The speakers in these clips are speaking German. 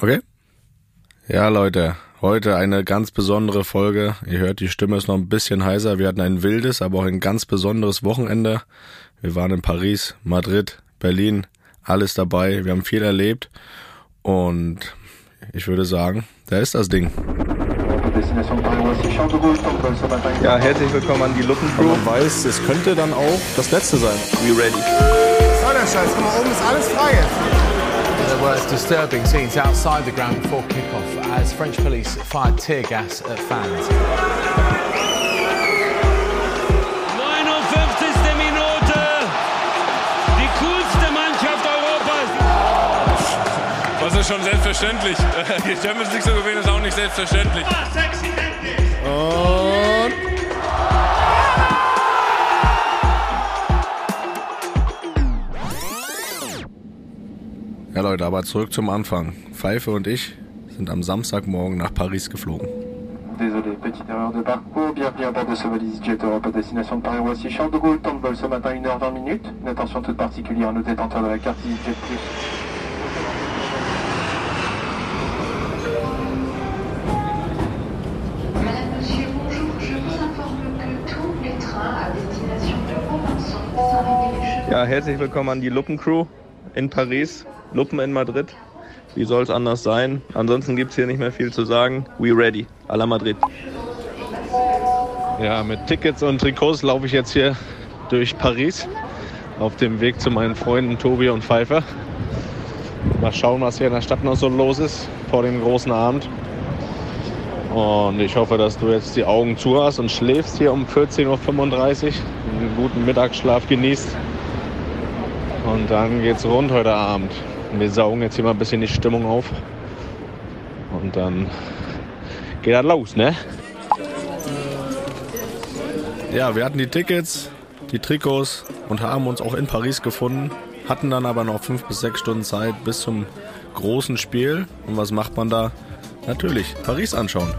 Okay? Ja, Leute, heute eine ganz besondere Folge. Ihr hört, die Stimme ist noch ein bisschen heiser. Wir hatten ein wildes, aber auch ein ganz besonderes Wochenende. Wir waren in Paris, Madrid, Berlin, alles dabei. Wir haben viel erlebt. Und ich würde sagen, da ist das Ding. Ja, herzlich willkommen an die Luppencrew. Man weiß, es könnte dann auch das letzte sein. We ready. Was soll der Scheiß? Guck mal, oben ist alles frei jetzt. There were disturbing scenes outside the ground before kick-off as French police fired tear gas at fans. 59. Minute. Die coolste Mannschaft Europas. Das ist schon selbstverständlich. Die Champions League zu gewinnen ist auch nicht selbstverständlich. Ja, Leute, aber zurück zum Anfang. Pfeife und ich sind am Samstagmorgen nach Paris geflogen. Désolé, petite erreur de parcours. Bienvenue à bord de ce Valise Jet Europe à destination de Paris-Roissy. Charles de Gaulle, temps de vol ce matin 1h20 minutes. Une attention toute particulière aux détenteurs de la carte EasyJet Plus. Madame, Monsieur, bonjour. Je vous informe que tous les trains à destination de Robinson sont arrivés les chevaux. Ja, herzlich willkommen an die Luppencrew in Paris, Luppen in Madrid. Wie soll es anders sein? Ansonsten gibt es hier nicht mehr viel zu sagen. We ready. A la Madrid. Ja, mit Tickets und Trikots laufe ich jetzt hier durch Paris auf dem Weg zu meinen Freunden Tobi und Pfeiffer. Mal schauen, was hier in der Stadt noch so los ist vor dem großen Abend. Und ich hoffe, dass du jetzt die Augen zu hast und schläfst hier um 14.35 Uhr, einen guten Mittagsschlaf genießt. Und dann geht's rund heute Abend. Wir saugen jetzt hier mal ein bisschen die Stimmung auf. Und dann geht das los, ne? Ja, wir hatten die Tickets, die Trikots und haben uns auch in Paris gefunden, hatten dann aber noch fünf bis sechs Stunden Zeit bis zum großen Spiel. Und was macht man da? Natürlich, Paris anschauen.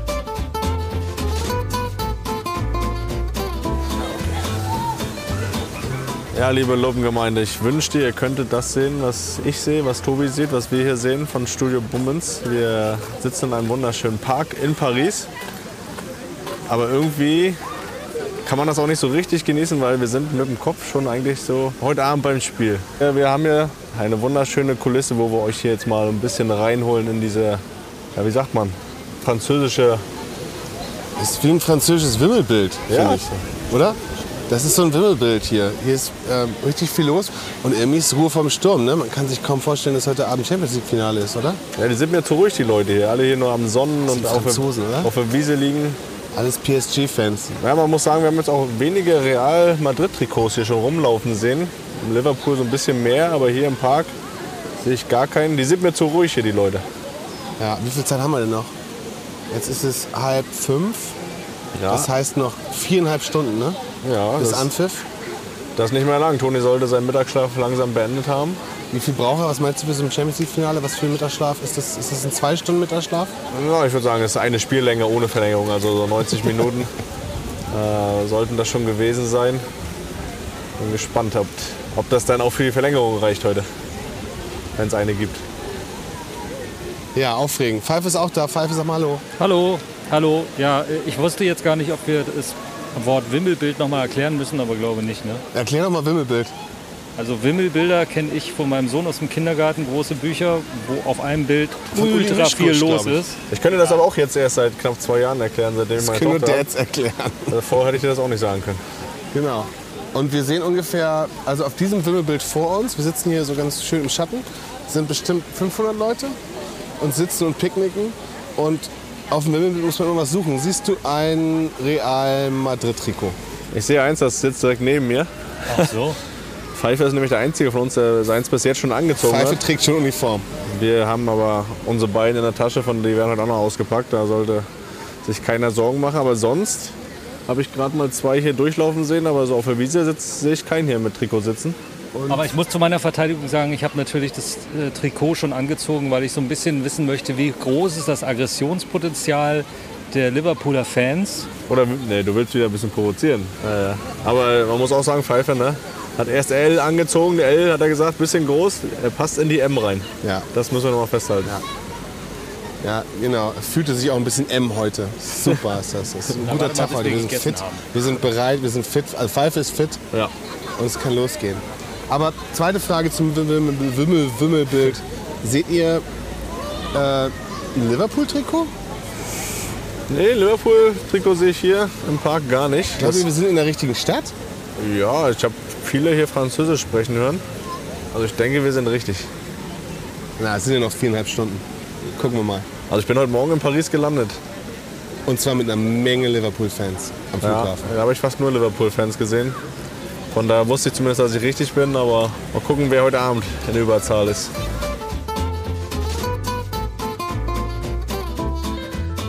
Ja, liebe Lobengemeinde, ich wünschte, ihr könntet das sehen, was ich sehe, was Tobi sieht, was wir hier sehen von Studio Bummens. Wir sitzen in einem wunderschönen Park in Paris. Aber irgendwie kann man das auch nicht so richtig genießen, weil wir sind mit dem Kopf schon eigentlich so heute Abend beim Spiel. Ja, wir haben hier eine wunderschöne Kulisse, wo wir euch hier jetzt mal ein bisschen reinholen in diese, ja, wie sagt man, französische. Das ist wie ein französisches Wimmelbild, Ja. finde ich. Oder? Das ist so ein Wimmelbild hier. Hier ist ähm, richtig viel los und irgendwie ist Ruhe vom Sturm. Ne? Man kann sich kaum vorstellen, dass heute Abend Champions League Finale ist, oder? Ja, die sind mir zu ruhig, die Leute hier. Alle hier nur am Sonnen und auf der, auf der Wiese liegen. Alles PSG-Fans. Ja, man muss sagen, wir haben jetzt auch wenige Real Madrid-Trikots hier schon rumlaufen sehen. In Liverpool so ein bisschen mehr, aber hier im Park sehe ich gar keinen. Die sind mir zu ruhig hier, die Leute. Ja, wie viel Zeit haben wir denn noch? Jetzt ist es halb fünf. Ja, Das heißt noch viereinhalb Stunden, ne? Ja Bis das, Anpfiff. das ist nicht mehr lang. Toni sollte seinen Mittagsschlaf langsam beendet haben. Wie viel braucht er? Was meinst du für so ein Champions League-Finale? Was für ein Mittagsschlaf? Ist das, ist das ein zwei Stunden Mittagsschlaf? Ja, ich würde sagen, es ist eine Spiellänge ohne Verlängerung, also so 90 Minuten äh, sollten das schon gewesen sein. Bin gespannt, ob, ob das dann auch für die Verlängerung reicht heute, wenn es eine gibt. Ja, aufregend. Pfeife ist auch da. Pfeife, sag mal Hallo. Hallo, hallo. Ja, ich wusste jetzt gar nicht, ob wir das Wort Wimmelbild nochmal erklären müssen, aber glaube nicht. Ne? Erklär doch mal Wimmelbild. Also Wimmelbilder kenne ich von meinem Sohn aus dem Kindergarten, große Bücher, wo auf einem Bild Von ultra viel los ich. ist. Ich könnte das aber auch jetzt erst seit knapp zwei Jahren erklären, seitdem Das meine können wir Tochter hat. jetzt erklären. Davor hätte ich dir das auch nicht sagen können. Genau. Und wir sehen ungefähr, also auf diesem Wimmelbild vor uns, wir sitzen hier so ganz schön im Schatten, sind bestimmt 500 Leute und sitzen und picknicken. Und auf dem Wimmelbild muss man irgendwas suchen. Siehst du ein Real Madrid-Trikot? Ich sehe eins, das sitzt direkt neben mir. Ach so. Pfeiffer ist nämlich der Einzige von uns, der seins bis jetzt schon angezogen Pfeife hat. trägt schon Uniform. Wir haben aber unsere beiden in der Tasche, von die werden heute auch noch ausgepackt. Da sollte sich keiner Sorgen machen. Aber sonst habe ich gerade mal zwei hier durchlaufen sehen, aber so auf der Wiese sitzt, sehe ich keinen hier mit Trikot sitzen. Aber ich muss zu meiner Verteidigung sagen, ich habe natürlich das äh, Trikot schon angezogen, weil ich so ein bisschen wissen möchte, wie groß ist das Aggressionspotenzial der Liverpooler Fans. Oder nee, du willst wieder ein bisschen provozieren. Äh, aber man muss auch sagen, Pfeiffer, ne? Hat erst L angezogen, der L hat er gesagt, bisschen groß, er passt in die M rein. Ja. Das müssen wir noch mal festhalten. Ja, genau. Es fühlte sich auch ein bisschen M heute. Super ist das. Das ist ein Ja, guter Tag heute. wir sind fit. haben. Wir sind bereit, wir sind fit. Also Pfeife ist fit Ja. und es kann losgehen. Aber zweite Frage zum Wimmel, Wimmel, Wimmelbild. Seht ihr äh, ein Liverpool-Trikot? Nee, Liverpool-Trikot sehe ich hier im Park gar nicht. Glaubt ihr, wir sind in der richtigen Stadt? ja, ich habe viele hier Französisch sprechen hören. Also ich denke, wir sind richtig. Na, es sind ja noch viereinhalb Stunden. Gucken wir mal. Also ich bin heute Morgen in Paris gelandet. Und zwar mit einer Menge Liverpool-Fans am Ja, Flughafen. da habe ich fast nur Liverpool-Fans gesehen. Von daher wusste ich zumindest, dass ich richtig bin, aber mal gucken, wer heute Abend in der Überzahl ist.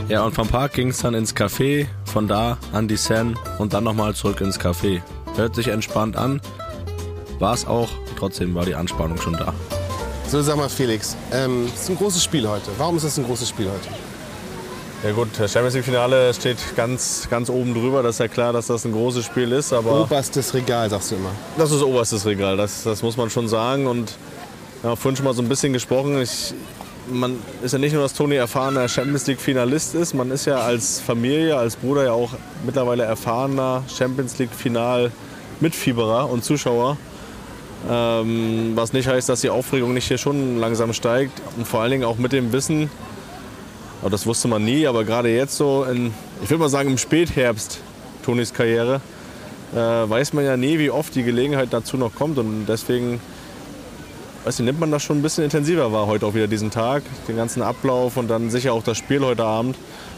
Ja, und vom Park ging es dann ins Café, von da an die Seine und dann nochmal zurück ins Café. Hört sich entspannt an, war es auch, trotzdem war die Anspannung schon da. So, sag mal Felix, ähm, es ist ein großes Spiel heute. Warum ist das ein großes Spiel heute? Ja gut, das Champions League-Finale steht ganz, ganz oben drüber. Das ist ja klar, dass das ein großes Spiel ist, aber Oberstes Regal, sagst du immer. das ist oberstes Regal. Das, das muss man schon sagen. Und ja, vorhin schon mal so ein bisschen gesprochen. Ich, man ist ja nicht nur, dass Toni erfahrener Champions League-Finalist ist. Man ist ja als Familie, als Bruder ja auch mittlerweile erfahrener Champions League-Final-Mitfieberer und Zuschauer. Ähm, was nicht heißt, dass die Aufregung nicht hier schon langsam steigt. Und vor allen Dingen auch mit dem Wissen, aber das wusste man nie, aber gerade jetzt so, in, ich würde mal sagen im Spätherbst Tonis Karriere, äh, weiß man ja nie, wie oft die Gelegenheit dazu noch kommt. Und deswegen weiß nicht, nimmt man das schon ein bisschen intensiver wahr heute auch wieder diesen Tag, den ganzen Ablauf und dann sicher auch das Spiel heute Abend.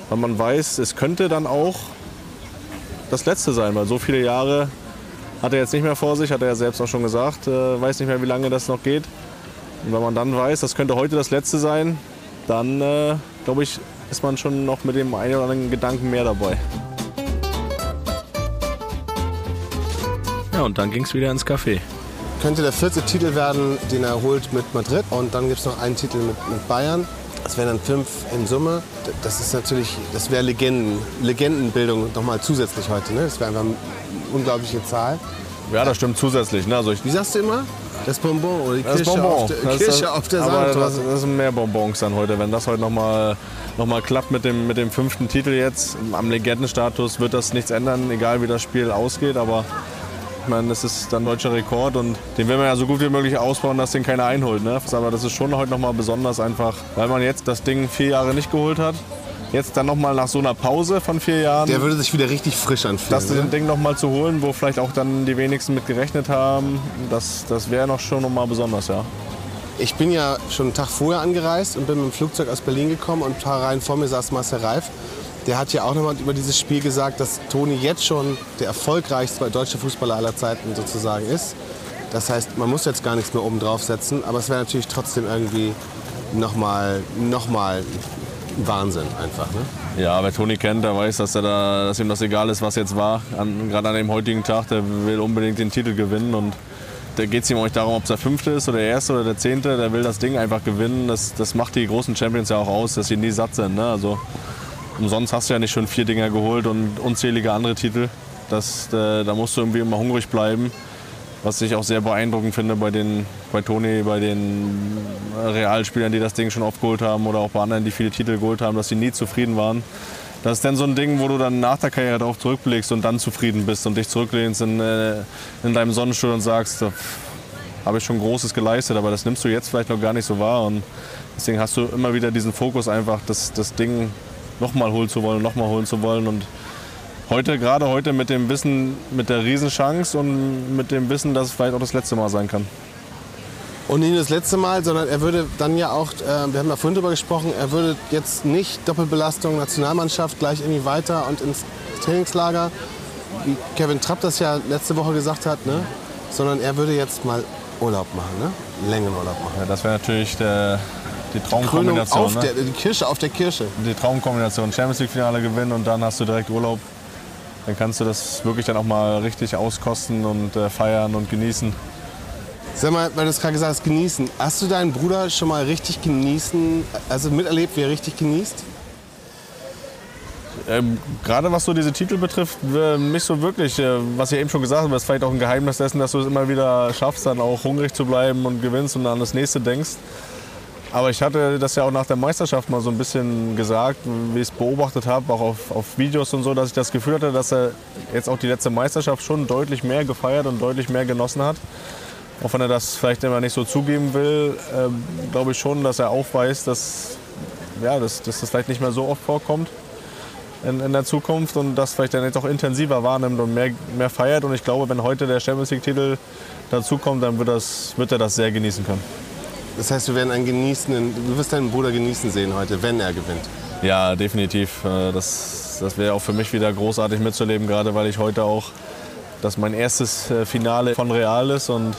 Weil man weiß, es könnte dann auch das letzte sein, weil so viele Jahre hat er jetzt nicht mehr vor sich, hat er ja selbst auch schon gesagt, äh, weiß nicht mehr, wie lange das noch geht. Und wenn man dann weiß, das könnte heute das letzte sein, dann äh, glaube ich, ist man schon noch mit dem einen oder anderen Gedanken mehr dabei. Ja, und dann ging es wieder ins Café. Könnte der vierte Titel werden, den er holt mit Madrid. Und dann gibt es noch einen Titel mit, mit Bayern. Das wären dann fünf in Summe. Das ist natürlich, das wäre Legenden, Legendenbildung nochmal zusätzlich heute. Ne? Das wäre einfach eine unglaubliche Zahl. Ja, das stimmt zusätzlich. Ne? Also ich, Wie sagst du immer? Das Bonbon oder die das Kirsche, Bonbon. auf der, Das Kirsche das- auf der aber das, das sind mehr Bonbons dann heute. Wenn das heute nochmal noch mal klappt mit dem, mit dem fünften Titel jetzt, am Legendenstatus wird das nichts ändern, egal wie das Spiel ausgeht. Aber ich meine, das ist dann deutscher Rekord und den will man ja so gut wie möglich ausbauen, dass den keiner einholt. Ne? Aber das ist schon heute nochmal besonders einfach, weil man jetzt das Ding vier Jahre nicht geholt hat. Jetzt dann nochmal nach so einer Pause von vier Jahren. Der würde sich wieder richtig frisch anfühlen. das ne? Ding noch mal zu holen, wo vielleicht auch dann die wenigsten mit gerechnet haben, das, das wäre noch schon noch mal besonders, ja. Ich bin ja schon einen Tag vorher angereist und bin mit dem Flugzeug aus Berlin gekommen und ein paar Reihen vor mir saß Marcel Reif. Der hat ja auch nochmal über dieses Spiel gesagt, dass Toni jetzt schon der erfolgreichste deutsche Fußballer aller Zeiten sozusagen ist. Das heißt, man muss jetzt gar nichts mehr oben draufsetzen, aber es wäre natürlich trotzdem irgendwie nochmal noch mal Wahnsinn einfach. Ne? Ja, wer Toni kennt, der weiß, dass, er da, dass ihm das egal ist, was jetzt war. Gerade an dem heutigen Tag, der will unbedingt den Titel gewinnen. Und da geht es ihm auch nicht darum, ob es der fünfte ist oder der erste oder der zehnte. Der will das Ding einfach gewinnen. Das, das macht die großen Champions ja auch aus, dass sie nie satt sind. Ne? Also, umsonst hast du ja nicht schon vier Dinger geholt und unzählige andere Titel. Das, äh, da musst du irgendwie immer hungrig bleiben. Was ich auch sehr beeindruckend finde bei, den, bei Toni, bei den Realspielern, die das Ding schon aufgeholt haben oder auch bei anderen, die viele Titel geholt haben, dass sie nie zufrieden waren. Das ist dann so ein Ding, wo du dann nach der Karriere darauf zurückblickst und dann zufrieden bist und dich zurücklehnst in, äh, in deinem Sonnenstuhl und sagst, habe ich schon Großes geleistet, aber das nimmst du jetzt vielleicht noch gar nicht so wahr. Und deswegen hast du immer wieder diesen Fokus einfach, das, das Ding nochmal holen zu wollen, nochmal holen zu wollen. Und heute, gerade heute mit dem Wissen, mit der Riesenchance und mit dem Wissen, dass es vielleicht auch das letzte Mal sein kann. Und nicht nur das letzte Mal, sondern er würde dann ja auch, äh, wir haben ja vorhin drüber gesprochen, er würde jetzt nicht Doppelbelastung Nationalmannschaft gleich irgendwie weiter und ins Trainingslager, wie Kevin Trapp das ja letzte Woche gesagt hat, ne? sondern er würde jetzt mal Urlaub machen, ne? Längenurlaub machen. Ja, das wäre natürlich der, die Traumkombination. auf ne? der, die Kirsche auf der Kirsche. die Traumkombination. Champions League-Finale gewinnen und dann hast du direkt Urlaub. Dann kannst du das wirklich dann auch mal richtig auskosten und äh, feiern und genießen. Sag mal, weil du es gerade gesagt hast, genießen. Hast du deinen Bruder schon mal richtig genießen, also miterlebt, wie er richtig genießt? Ähm, Gerade was so diese Titel betrifft, äh, nicht so wirklich. Äh, was ich eben schon gesagt habe, ist vielleicht auch ein Geheimnis dessen, dass du es immer wieder schaffst, dann auch hungrig zu bleiben und gewinnst und an das nächste denkst. Aber ich hatte das ja auch nach der Meisterschaft mal so ein bisschen gesagt, wie ich es beobachtet habe, auch auf, auf Videos und so, dass ich das Gefühl hatte, dass er jetzt auch die letzte Meisterschaft schon deutlich mehr gefeiert und deutlich mehr genossen hat. Auch wenn er das vielleicht immer nicht so zugeben will, äh, glaube ich schon, dass er aufweist, dass, ja, dass, dass das vielleicht nicht mehr so oft vorkommt in, in der Zukunft und das vielleicht dann jetzt auch intensiver wahrnimmt und mehr, mehr feiert. Und ich glaube, wenn heute der Champions League-Titel dazukommt, dann wird, das, wird er das sehr genießen können. Das heißt, wir werden einen genießenden, du wirst deinen Bruder genießen sehen heute, wenn er gewinnt. Ja, definitiv. Äh, Das, das wäre auch für mich wieder großartig mitzuleben, gerade weil ich heute auch, das mein erstes äh, Finale von Real ist und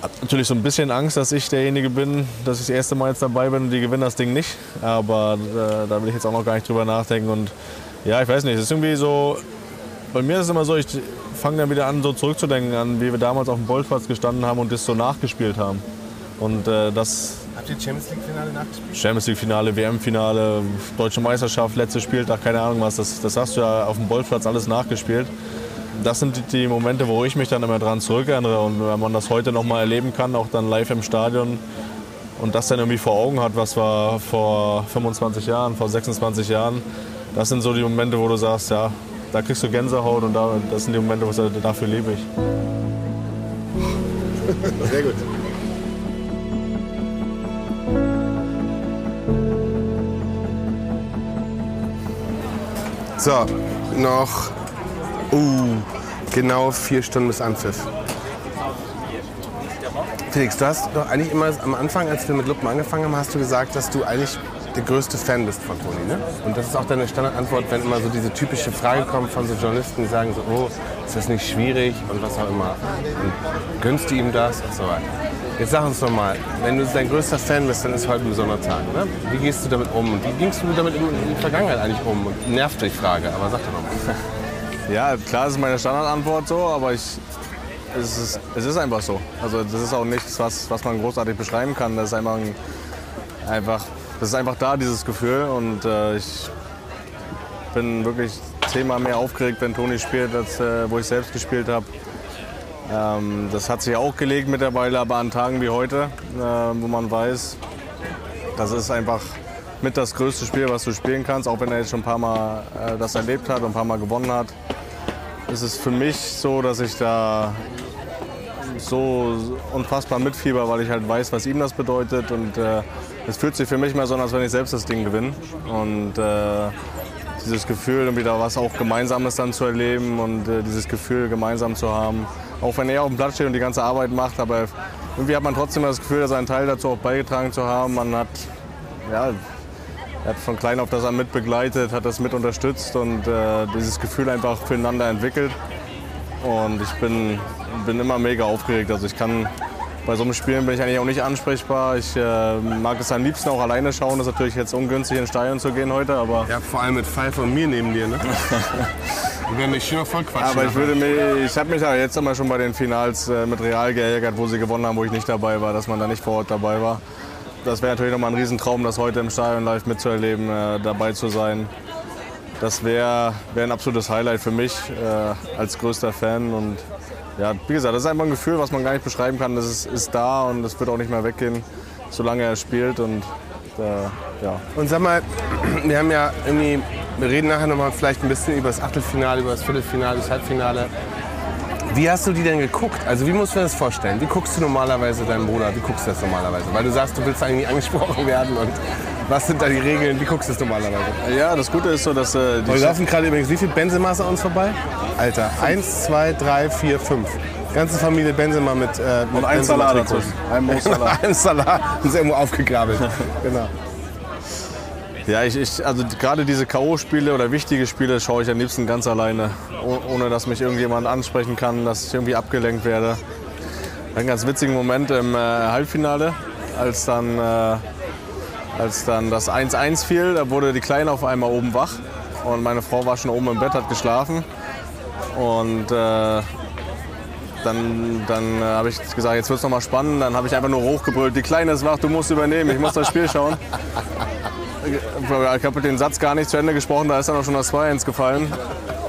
hab natürlich so ein bisschen Angst, dass ich derjenige bin, dass ich das erste Mal jetzt dabei bin und die gewinnen das Ding nicht. Aber äh, da will ich jetzt auch noch gar nicht drüber nachdenken. Und ja, ich weiß nicht, es ist irgendwie so, bei mir ist es immer so, ich fange dann wieder an, so zurückzudenken an, wie wir damals auf dem Bolzplatz gestanden haben und das so nachgespielt haben. Und äh, das Habt ihr Champions League-Finale nachgespielt? Champions League-Finale, WM-Finale, Deutsche Meisterschaft, letzter Spieltag, keine Ahnung was, das, das hast du ja auf dem Bolzplatz alles nachgespielt. Das sind die, die Momente, wo ich mich dann immer dran zurückerinnere. Und wenn man das heute noch mal erleben kann, auch dann live im Stadion und das dann irgendwie vor Augen hat, was war vor 25 Jahren, vor 26 Jahren, das sind so die Momente, wo du sagst, ja, da kriegst du Gänsehaut und da, das sind die Momente, wo sage, dafür lebe ich. Sehr gut. So, noch uh, genau vier Stunden bis Anpfiff. Felix, du hast doch eigentlich immer am Anfang, als wir mit Luppen angefangen haben, hast du gesagt, dass du eigentlich der größte Fan bist von Toni. Ne? Und das ist auch deine Standardantwort, wenn immer so diese typische Frage kommt von so Journalisten, die sagen so, oh, ist das nicht schwierig und was auch immer. Und gönnst du ihm das und so weiter. Jetzt sag uns doch mal, wenn du dein größter Fan bist, dann ist heute ein besonderer Tag. Ne? Wie gehst du damit um? Wie gingst du damit in, in der Vergangenheit eigentlich um? Nervt dich Frage, aber sag doch mal. Ja, klar ist meine Standardantwort so, aber ich, es, ist, es ist einfach so. Also das ist auch nichts, was, was man großartig beschreiben kann. Das ist einfach, ein, einfach, das ist einfach da, dieses Gefühl. Und äh, ich bin wirklich zehnmal mehr aufgeregt, wenn Toni spielt, als äh, wo ich selbst gespielt habe. Ähm, das hat sich auch gelegt mittlerweile, aber an Tagen wie heute, äh, wo man weiß, das ist einfach mit das größte Spiel, was du spielen kannst, auch wenn er jetzt schon ein paar Mal äh, das erlebt hat und ein paar Mal gewonnen hat. Ist es für mich so, dass ich da so unfassbar mitfieber, weil ich halt weiß, was ihm das bedeutet. Und äh, es fühlt sich für mich mal so an, als wenn ich selbst das Ding gewinne. Und äh, dieses Gefühl, da was auch Gemeinsames dann zu erleben und äh, dieses Gefühl gemeinsam zu haben. Auch wenn er auf dem Platz steht und die ganze Arbeit macht, aber irgendwie hat man trotzdem das Gefühl, dass einen Teil dazu auch beigetragen zu haben. Man hat, ja, er hat von klein auf das an mit begleitet, hat das mit unterstützt und äh, dieses Gefühl einfach füreinander entwickelt. Und ich bin, bin immer mega aufgeregt. Also ich kann bei so einem Spielen bin ich eigentlich auch nicht ansprechbar. Ich äh, mag es am liebsten auch alleine schauen. Das ist natürlich jetzt ungünstig ins Stadion zu gehen heute, aber Ja, vor allem mit Pfeife und mir neben dir, ne? Wir werden mich schon voll quatschen. Aber ich würde mich, ich habe mich ja jetzt immer schon bei den Finals äh, mit Real geärgert, wo sie gewonnen haben, wo ich nicht dabei war, dass man da nicht vor Ort dabei war. Das wäre natürlich nochmal ein Riesentraum, das heute im Stadion live mitzuerleben, äh, dabei zu sein. Das wäre wär ein absolutes Highlight für mich äh, als größter Fan. Und ja, wie gesagt, das ist einfach ein Gefühl, was man gar nicht beschreiben kann. Das ist, ist da und das wird auch nicht mehr weggehen, solange er spielt. Und äh, ja. Und sag mal, wir haben ja irgendwie, wir reden nachher noch mal vielleicht ein bisschen über das Achtelfinale, über das Viertelfinale, das Halbfinale. Wie hast du die denn geguckt? Also wie musst du dir das vorstellen? Wie guckst du normalerweise deinen Bruder? Wie guckst du das normalerweise? Weil du sagst, du willst eigentlich angesprochen werden und was sind da die Regeln? Wie guckst du das normalerweise? ja, das Gute ist so, dass äh, die Wir laufen gerade übrigens, wie viele Benzema's an uns vorbei? Alter, eins, zwei, drei, vier, fünf. Ganze Familie Benzema mit, äh, mit Und ein Salat dazwischen. Ein Salat. ein Salat. Ist irgendwo aufgegabelt. genau. Ja, ich, ich, also gerade diese K.O.-Spiele oder wichtige Spiele schaue ich am liebsten ganz alleine, oh- ohne dass mich irgendjemand ansprechen kann, dass ich irgendwie abgelenkt werde. Einen ganz witzigen Moment im äh, Halbfinale, als dann, äh, als dann das 1-1 fiel, da wurde die Kleine auf einmal oben wach und meine Frau war schon oben im Bett, hat geschlafen und äh, dann, dann äh, habe ich gesagt, jetzt wird es nochmal spannend. Dann habe ich einfach nur hochgebrüllt, die Kleine ist wach, du musst übernehmen, ich muss das Spiel schauen. Ich habe den Satz gar nicht zu Ende gesprochen, da ist dann auch schon das 2-1 gefallen.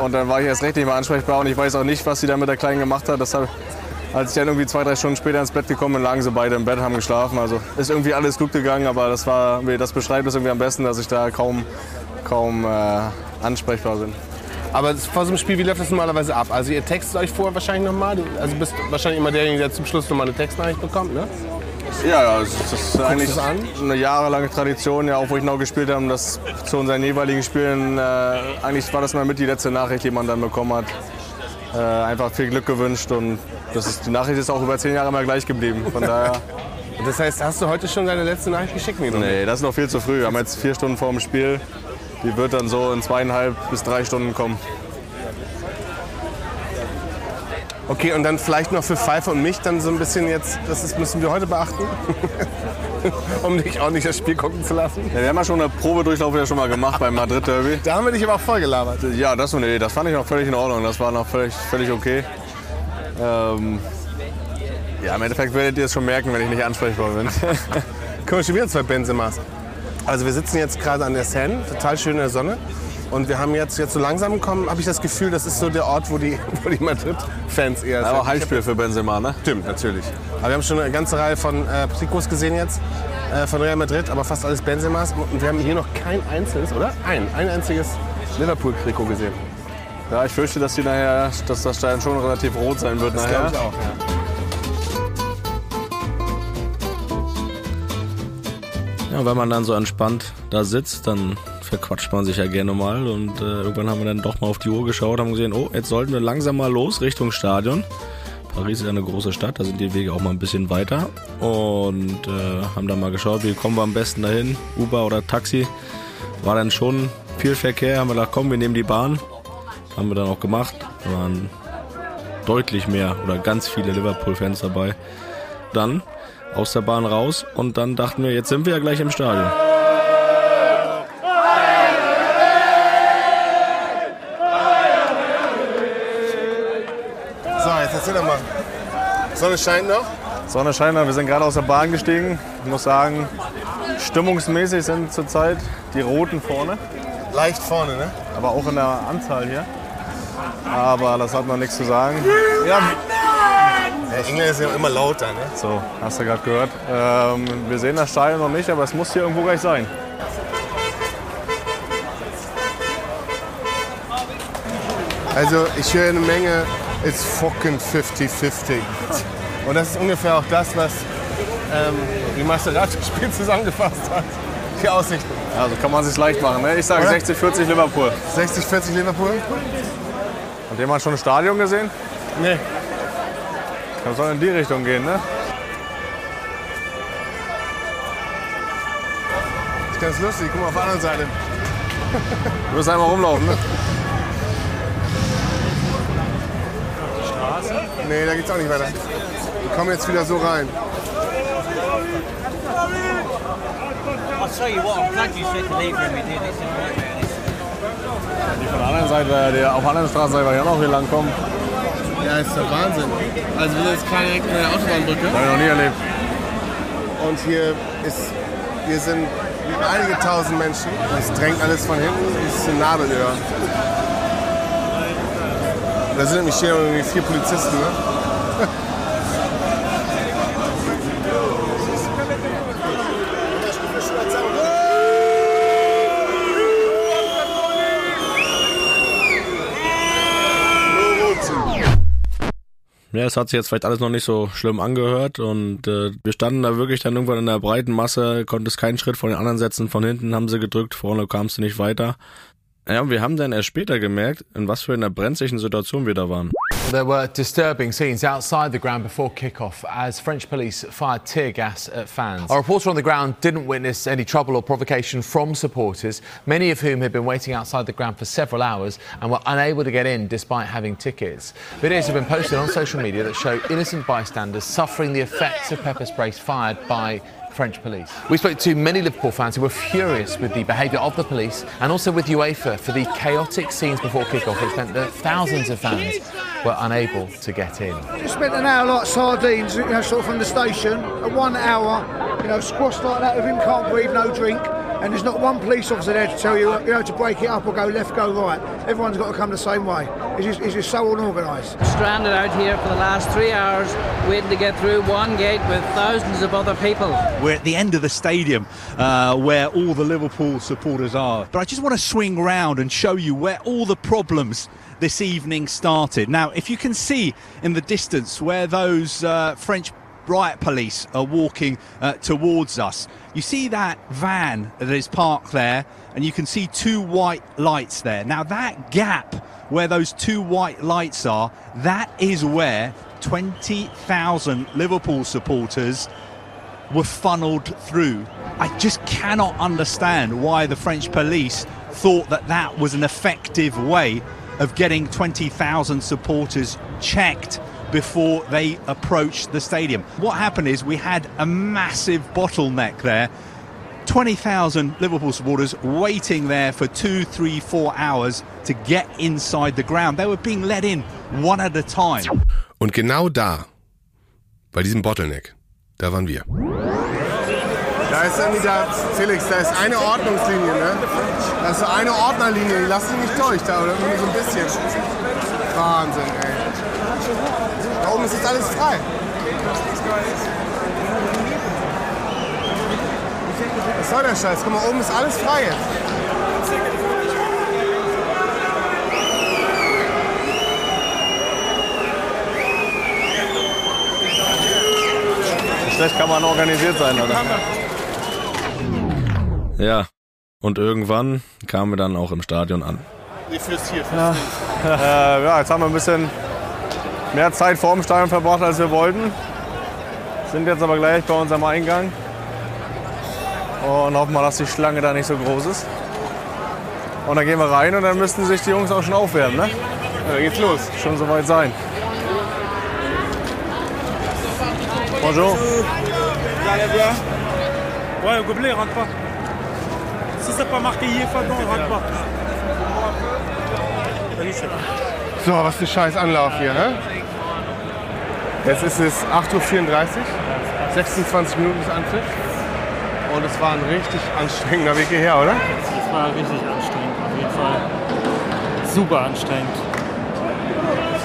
Und dann war ich erst recht nicht mehr ansprechbar und ich weiß auch nicht, was sie da mit der Kleinen gemacht hat. Das habe Als ich dann irgendwie zwei, drei Stunden später ins Bett gekommen bin, lagen sie beide im Bett, haben geschlafen. Also ist irgendwie alles gut gegangen, aber das, war, das beschreibt es irgendwie am besten, dass ich da kaum, kaum äh, ansprechbar bin. Aber vor so einem Spiel, wie läuft das normalerweise ab? Also ihr textet euch vorher wahrscheinlich nochmal. Also bist wahrscheinlich immer derjenige, der zum Schluss nochmal eine Textnachricht bekommt, ne? Ja, ja, das ist eigentlich eine jahrelange Tradition, ja, auch wo ich noch gespielt habe, dass zu unseren jeweiligen Spielen, äh, eigentlich war das mal mit die letzte Nachricht, die man dann bekommen hat. Äh, einfach viel Glück gewünscht und das ist, die Nachricht ist auch über zehn Jahre immer gleich geblieben. Von daher, Das heißt, hast du heute schon deine letzte Nachricht geschickt? Nee, nee, das ist noch viel zu früh. Wir haben jetzt vier Stunden vor dem Spiel. Die wird dann so in zweieinhalb bis drei Stunden kommen. Okay, und dann vielleicht noch für Pfeiffer und mich dann so ein bisschen jetzt, das ist, müssen wir heute beachten, um dich auch nicht das Spiel gucken zu lassen. Ja, wir haben ja schon eine Probedurchlauf ja schon mal gemacht beim Madrid Derby. Da haben wir dich aber auch voll gelabert. Ja, das, nee, das fand ich noch völlig in Ordnung. Das war noch völlig, völlig okay. Ähm, ja, im Endeffekt werdet ihr es schon merken, wenn ich nicht ansprechbar bin. Guck mal, schon wieder zwei Benzemas. Also wir sitzen jetzt gerade an der Seine, total schön in der Sonne. Und wir haben jetzt, jetzt so langsam kommen, habe ich das Gefühl, das ist so der Ort, wo die, wo die Madrid-Fans eher sind. Aber Heimspiel für Benzema, ne? Stimmt, natürlich. Aber wir haben schon eine ganze Reihe von äh, Trikots gesehen jetzt, äh, von Real Madrid, aber fast alles Benzemas. Und wir haben hier noch kein einzelnes, oder? Ein, ein einziges Liverpool-Trikot gesehen. Ja, ich fürchte, dass, die nachher, dass das Stein schon relativ rot sein wird Das nachher. glaube ich auch, ja. Ja, wenn man dann so entspannt da sitzt, dann verquatscht man sich ja gerne mal. Und äh, irgendwann haben wir dann doch mal auf die Uhr geschaut, haben gesehen, oh, jetzt sollten wir langsam mal los Richtung Stadion. Paris ist ja eine große Stadt, da sind die Wege auch mal ein bisschen weiter. Und äh, haben dann mal geschaut, wie kommen wir am besten dahin, Uber oder Taxi. War dann schon viel Verkehr, haben wir gedacht, komm, wir nehmen die Bahn. Haben wir dann auch gemacht. Da waren deutlich mehr oder ganz viele Liverpool-Fans dabei. Dann aus der Bahn raus und dann dachten wir, jetzt sind wir ja gleich im Stadion. Sonne scheint noch. Sonne scheint, wir sind gerade aus der Bahn gestiegen. Ich muss sagen, stimmungsmäßig sind zurzeit die Roten vorne, Leicht vorne, ne? aber auch in der Anzahl hier. Aber das hat noch nichts zu sagen. Ja. Der Engländer ist ja immer lauter, ne? So, hast du gerade gehört. Ähm, wir sehen das Stadion noch nicht, aber es muss hier irgendwo gleich sein. Also ich höre eine Menge, it's fucking 50-50. Und das ist ungefähr auch das, was ähm, die Maserati-Spiel zusammengefasst hat. Die Aussichten. Also kann man sich leicht machen. Ne? Ich sage Oder? 60-40 Liverpool. 60-40 Liverpool? Hat jemand schon ein Stadion gesehen? Nee. Das soll in die Richtung gehen, ne? Das ist ganz lustig. Guck mal auf der anderen Seite. Du wirst einmal rumlaufen, ne? Nee, da geht's auch nicht weiter. Wir kommen jetzt wieder so rein. Die von der anderen Seite, die auf der anderen Straßenseite auch noch hier lang kommen. Ja, ist der Wahnsinn. Also wir sind jetzt gerade direkt an der Autobahnbrücke. Das habe ich noch nie erlebt. Und hier ist, hier sind einige tausend Menschen. Es drängt alles von hinten. Es ist ein Nadelöhr. Da sind nämlich hier irgendwie vier Polizisten. Ne? Ja, es hat sich jetzt vielleicht alles noch nicht so schlimm angehört und äh, wir standen da wirklich dann irgendwann in der breiten Masse, konntest keinen Schritt von den anderen setzen, von hinten haben sie gedrückt, vorne kamst du nicht weiter. Ja, und wir haben dann erst später gemerkt, in was für einer brenzlichen Situation wir da waren. There were disturbing scenes outside the ground before kickoff as French police fired tear gas at fans. Our reporter on the ground didn't witness any trouble or provocation from supporters, many of whom had been waiting outside the ground for several hours and were unable to get in despite having tickets. Videos have been posted on social media that show innocent bystanders suffering the effects of pepper sprays fired by French police. We spoke to many Liverpool fans who were furious with the behaviour of the police and also with UEFA for the chaotic scenes before kickoff, which meant that thousands of fans were unable to get in. Just spent an hour like sardines, you know, sort of from the station. At one hour, you know, squashed like that with him, can't breathe, no drink. And there's not one police officer there to tell you, you know, to break it up or go left, go right. Everyone's got to come the same way. It's just, it's just so unorganised. Stranded out here for the last three hours, waiting to get through one gate with thousands of other people. We're at the end of the stadium uh, where all the Liverpool supporters are. But I just want to swing round and show you where all the problems this evening started. Now, if you can see in the distance where those uh, French riot police are walking uh, towards us, you see that van that is parked there, and you can see two white lights there. Now, that gap where those two white lights are, that is where 20,000 Liverpool supporters were funneled through. I just cannot understand why the French police thought that that was an effective way of getting 20,000 supporters checked before they approached the stadium. What happened is we had a massive bottleneck there. 20,000 Liverpool supporters waiting there for two, three, four hours to get inside the ground. They were being let in one at a time. Und genau da, bei diesem Bottleneck, da waren wir. Da ist irgendwie da, Felix, da ist eine Ordnungslinie, ne? Da ist so eine Ordnerlinie, die lassen die nicht durch, da oder irgendwie so ein bisschen. Wahnsinn, ey. Da oben ist jetzt alles frei. Was soll der Scheiß? Guck mal, oben ist alles frei jetzt. Schlecht kann man organisiert sein, oder? Ja, und irgendwann kamen wir dann auch im Stadion an. Nee, fürs hier, fürs Ja. Äh, ja, jetzt haben wir ein bisschen mehr Zeit vor dem Stadion verbracht, als wir wollten. Sind jetzt aber gleich bei unserem Eingang. Und hoffen mal, dass die Schlange da nicht so groß ist. Und dann gehen wir rein und dann müssten sich die Jungs auch schon aufwärmen, ne? Ja, dann geht's los. Schon soweit sein. Bonjour. Ouais, au gobelet, rentre pas. Si c'est pas marqué IFA il rentre pas. So, was für scheiß Anlauf hier, hä? Jetzt ist es 8.34 Uhr, 26 Minuten bis Anpfiff. Und es war ein richtig anstrengender Weg hierher, oder? Das war richtig anstrengend, auf jeden Fall. Super anstrengend.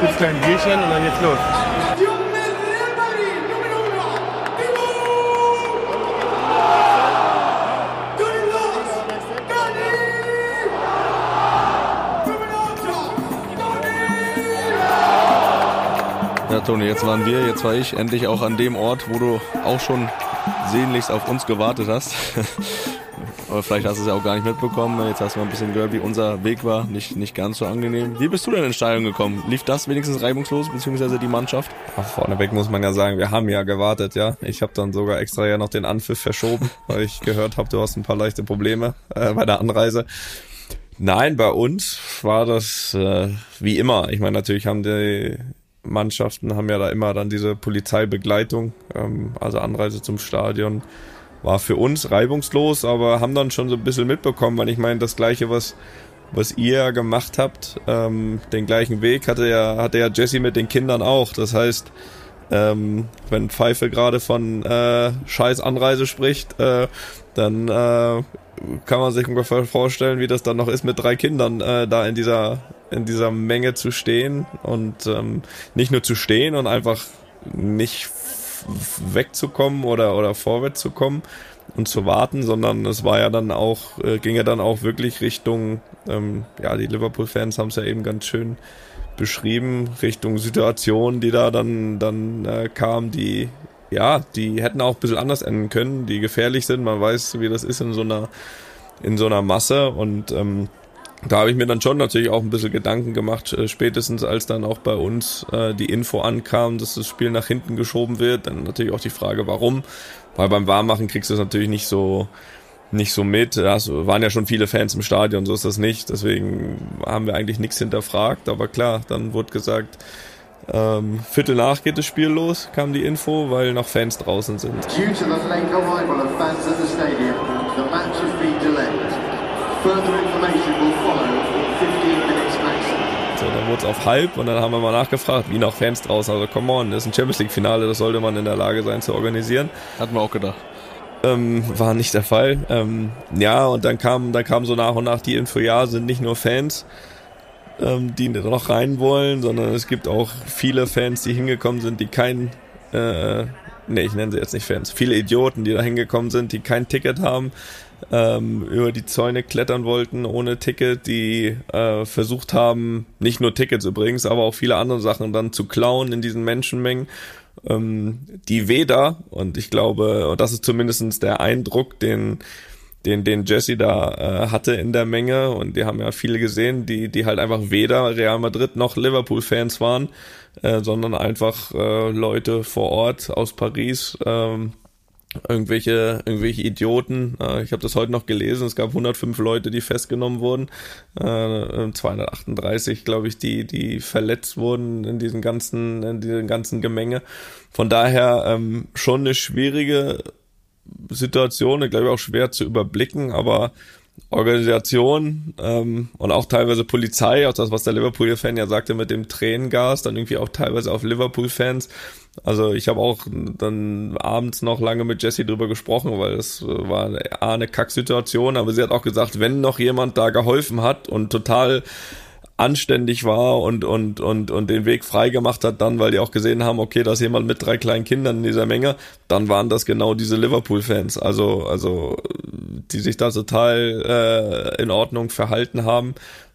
Jetzt gleich ein Bierchen und dann geht's los. Toni, jetzt waren wir, jetzt war ich endlich auch an dem Ort, wo du auch schon sehnlichst auf uns gewartet hast. Aber vielleicht hast du es ja auch gar nicht mitbekommen. Jetzt hast du mal ein bisschen gehört, wie unser Weg war. Nicht, nicht ganz so angenehm. Wie bist du denn ins Stadion gekommen? Lief das wenigstens reibungslos, beziehungsweise die Mannschaft? Ach, vorneweg muss man ja sagen, wir haben ja gewartet, ja. Ich habe dann sogar extra ja noch den Anpfiff verschoben, weil ich gehört habe, du hast ein paar leichte Probleme äh, bei der Anreise. Nein, bei uns war das äh, wie immer. Ich meine, natürlich haben die Mannschaften haben ja da immer dann diese Polizeibegleitung, ähm, also Anreise zum Stadion war für uns reibungslos, aber haben dann schon so ein bisschen mitbekommen, weil ich meine, das gleiche, was was ihr gemacht habt, ähm, den gleichen Weg hatte ja hatte ja Jesse mit den Kindern auch. Das heißt, ähm, wenn Pfeife gerade von äh, Scheiß Anreise spricht, äh, dann äh, kann man sich ungefähr vorstellen, wie das dann noch ist, mit drei Kindern äh, da in dieser in dieser Menge zu stehen und ähm, nicht nur zu stehen und einfach nicht wegzukommen oder oder vorwärts zu kommen und zu warten, sondern es war ja dann auch äh, ging ja dann auch wirklich Richtung ähm, ja die Liverpool-Fans haben es ja eben ganz schön beschrieben Richtung Situation, die da dann dann äh, kam, die ja, die hätten auch ein bisschen anders enden können, die gefährlich sind. Man weiß, wie das ist in so einer, in so einer Masse. Und ähm, da habe ich mir dann schon natürlich auch ein bisschen Gedanken gemacht, äh, spätestens als dann auch bei uns äh, die Info ankam, dass das Spiel nach hinten geschoben wird. Dann natürlich auch die Frage, warum. Weil beim Warmmachen kriegst du es natürlich nicht so nicht so mit. Es waren ja schon viele Fans im Stadion, so ist das nicht. Deswegen haben wir eigentlich nichts hinterfragt. Aber klar, dann wurde gesagt, ähm, Viertel nach geht das Spiel los, kam die Info, weil noch Fans draußen sind. Due to the late arrival of fans at the stadium, the match has been delayed. Further information will follow in 15 minutes maximum. So, dann wurde es auf halb und dann haben wir mal nachgefragt, wie noch Fans draußen. Also come on, das ist ein Champions League Finale, das sollte man in der Lage sein zu organisieren. Hatten wir auch gedacht. Ähm, war nicht der Fall. Ähm, ja, und dann kam, dann kam so nach und nach die Info, ja, sind nicht nur Fans, ähm, die noch rein wollen, sondern es gibt auch viele Fans, die hingekommen sind, die kein, äh, nee, ich nenne sie jetzt nicht Fans, viele Idioten, die da hingekommen sind, die kein Ticket haben, ähm, über die Zäune klettern wollten ohne Ticket, die äh, versucht haben, nicht nur Tickets übrigens, aber auch viele andere Sachen dann zu klauen in diesen Menschenmengen. Ähm, die weder, und ich glaube, und das ist zumindestens der Eindruck, den den, den Jesse da äh, hatte in der Menge und die haben ja viele gesehen, die, die halt einfach weder Real Madrid noch Liverpool-Fans waren, äh, sondern einfach äh, Leute vor Ort aus Paris, ähm, irgendwelche irgendwelche Idioten. Äh, ich habe das heute noch gelesen. Es gab 105 Leute, die festgenommen wurden, äh, 238, glaube ich, die die verletzt wurden in diesen ganzen in diesen ganzen Gemenge. Von daher ähm, schon eine schwierige Situation, glaube ich auch schwer zu überblicken, aber Organisation ähm, und auch teilweise Polizei, auch das, was der Liverpool-Fan ja sagte mit dem Tränengas, dann irgendwie auch teilweise auf Liverpool-Fans. Also ich habe auch dann abends noch lange mit Jessie drüber gesprochen, weil es war eine, eine Kacksituation, aber sie hat auch gesagt, wenn noch jemand da geholfen hat und total anständig war und, und, und, und den Weg frei gemacht hat dann, weil die auch gesehen haben, okay, da ist jemand mit drei kleinen Kindern in dieser Menge, dann waren das genau diese Liverpool-Fans. Also, also, die sich da total äh, in Ordnung verhalten haben.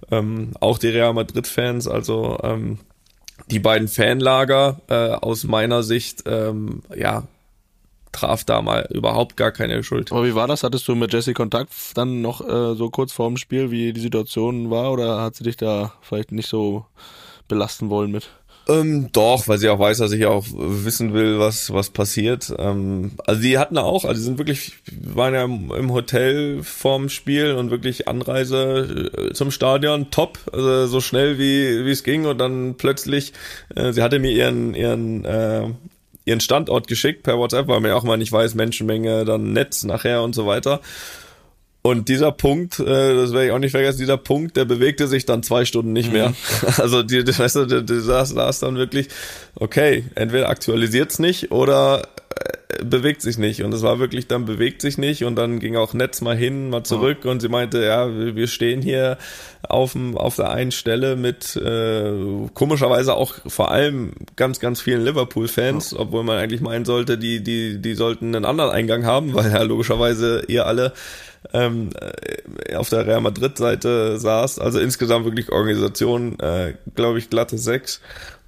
Ähm, auch die Real Madrid-Fans, also ähm, die beiden Fanlager äh, aus meiner Sicht, ähm, ja, traf da mal überhaupt gar keine Schuld. Aber wie war das? Hattest du mit Jesse Kontakt dann noch äh, so kurz vorm Spiel, wie die Situation war, oder hat sie dich da vielleicht nicht so belasten wollen mit? Ähm, doch, weil sie auch weiß, dass ich auch wissen will, was was passiert. Ähm, also die hatten auch, also die sind wirklich, waren ja im, im Hotel vorm Spiel und wirklich Anreise äh, zum Stadion top, also so schnell wie wie es ging und dann plötzlich, äh, sie hatte mir ihren ihren äh, ihren Standort geschickt per WhatsApp, weil man ja auch mal nicht weiß, Menschenmenge, dann Netz nachher und so weiter. Und dieser Punkt, äh, das werde ich auch nicht vergessen, dieser Punkt, der bewegte sich dann zwei Stunden nicht mehr. Mhm. Also die, die, weißt du, die, die saß, saß dann wirklich, okay, entweder aktualisiert's nicht oder bewegt sich nicht. Und es war wirklich, dann bewegt sich nicht und dann ging auch Netz mal hin, mal zurück und sie meinte, ja, wir stehen hier auf, dem, auf der einen Stelle mit äh, komischerweise auch vor allem ganz, ganz vielen Liverpool-Fans, ja. obwohl man eigentlich meinen sollte, die, die, die sollten einen anderen Eingang haben, weil ja logischerweise ihr alle ähm, äh, auf der Real Madrid-Seite saß. Also insgesamt wirklich Organisation, äh, glaube ich, glatte sechs.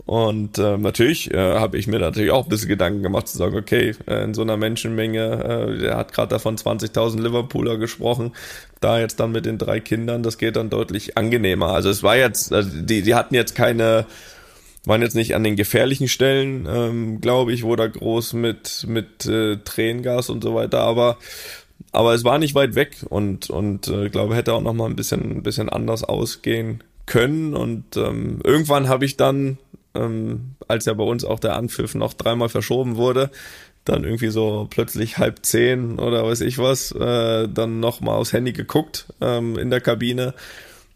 Und äh, natürlich äh, habe ich mir natürlich auch ein bisschen Gedanken gemacht zu sagen, okay, äh, in so einer Menschenmenge, äh, der hat gerade davon 20.000 Liverpooler gesprochen, da jetzt dann mit den drei Kindern, das geht dann deutlich angenehmer. Also es war jetzt, also die, die hatten jetzt keine, waren jetzt nicht an den gefährlichen Stellen, ähm, glaube ich, wo da groß mit mit äh, Tränengas und so weiter, aber aber es war nicht weit weg und und äh, glaube hätte auch noch mal ein bisschen ein bisschen anders ausgehen können und ähm, irgendwann habe ich dann ähm, als ja bei uns auch der Anpfiff noch dreimal verschoben wurde, dann irgendwie so plötzlich halb zehn oder weiß ich was, äh, dann nochmal aufs Handy geguckt ähm, in der Kabine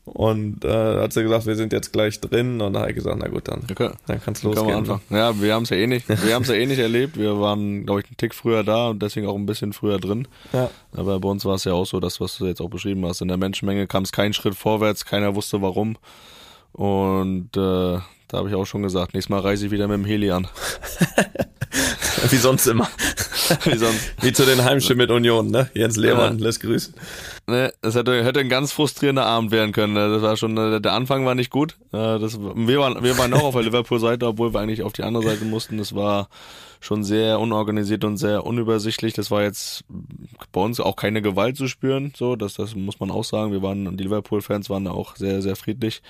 und äh, hat sie gesagt, wir sind jetzt gleich drin und dann habe ich gesagt, na gut, dann, okay. dann kann's losgehen. Kann ja, wir haben es ja eh nicht, wir haben es ja eh nicht erlebt. Wir waren, glaube ich, einen Tick früher da und deswegen auch ein bisschen früher drin. Ja. Aber bei uns war es ja auch so, das, was du jetzt auch beschrieben hast. In der Menschenmenge kam es keinen Schritt vorwärts, keiner wusste warum. Und äh, da habe ich auch schon gesagt, nächstes Mal reise ich wieder mit dem Heli an. Wie sonst immer. Wie sonst. Wie zu den Heimspielen mit Union, ne? Jens Lehmann ja. lässt grüßen. Ne, es hätte, hätte ein ganz frustrierender Abend werden können. Ne? Das war schon, der Anfang war nicht gut. Äh, das, wir, waren, wir waren auch auf der Liverpool-Seite, obwohl wir eigentlich auf die andere Seite mussten. Das war schon sehr unorganisiert und sehr unübersichtlich. Das war jetzt bei uns auch keine Gewalt zu spüren. So, das, das muss man auch sagen. Wir waren, die Liverpool-Fans waren auch sehr, sehr friedlich.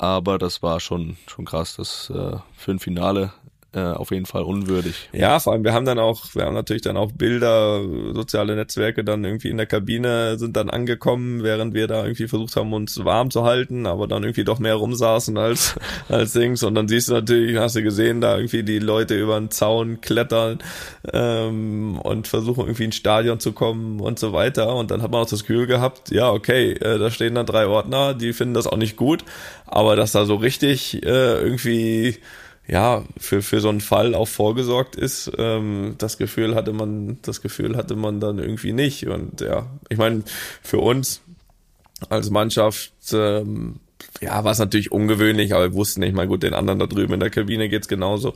Aber das war schon, schon krass, das äh, für ein Finale äh, auf jeden Fall unwürdig. Ja, vor allem wir haben dann auch, wir haben natürlich dann auch Bilder, soziale Netzwerke dann irgendwie in der Kabine sind dann angekommen, während wir da irgendwie versucht haben, uns warm zu halten, aber dann irgendwie doch mehr rumsaßen als als Dings. Und dann siehst du natürlich, hast du gesehen, da irgendwie die Leute über den Zaun klettern ähm, und versuchen irgendwie ins Stadion zu kommen und so weiter. Und dann hat man auch das Gefühl gehabt, ja okay, äh, da stehen dann drei Ordner, die finden das auch nicht gut, aber dass da so richtig äh, irgendwie ja, für, für so einen Fall auch vorgesorgt ist. Ähm, das Gefühl hatte man, das Gefühl hatte man dann irgendwie nicht. Und ja, ich meine, für uns als Mannschaft, ähm, ja, war es natürlich ungewöhnlich, aber wir wussten nicht mal gut, den anderen da drüben in der Kabine geht's genauso.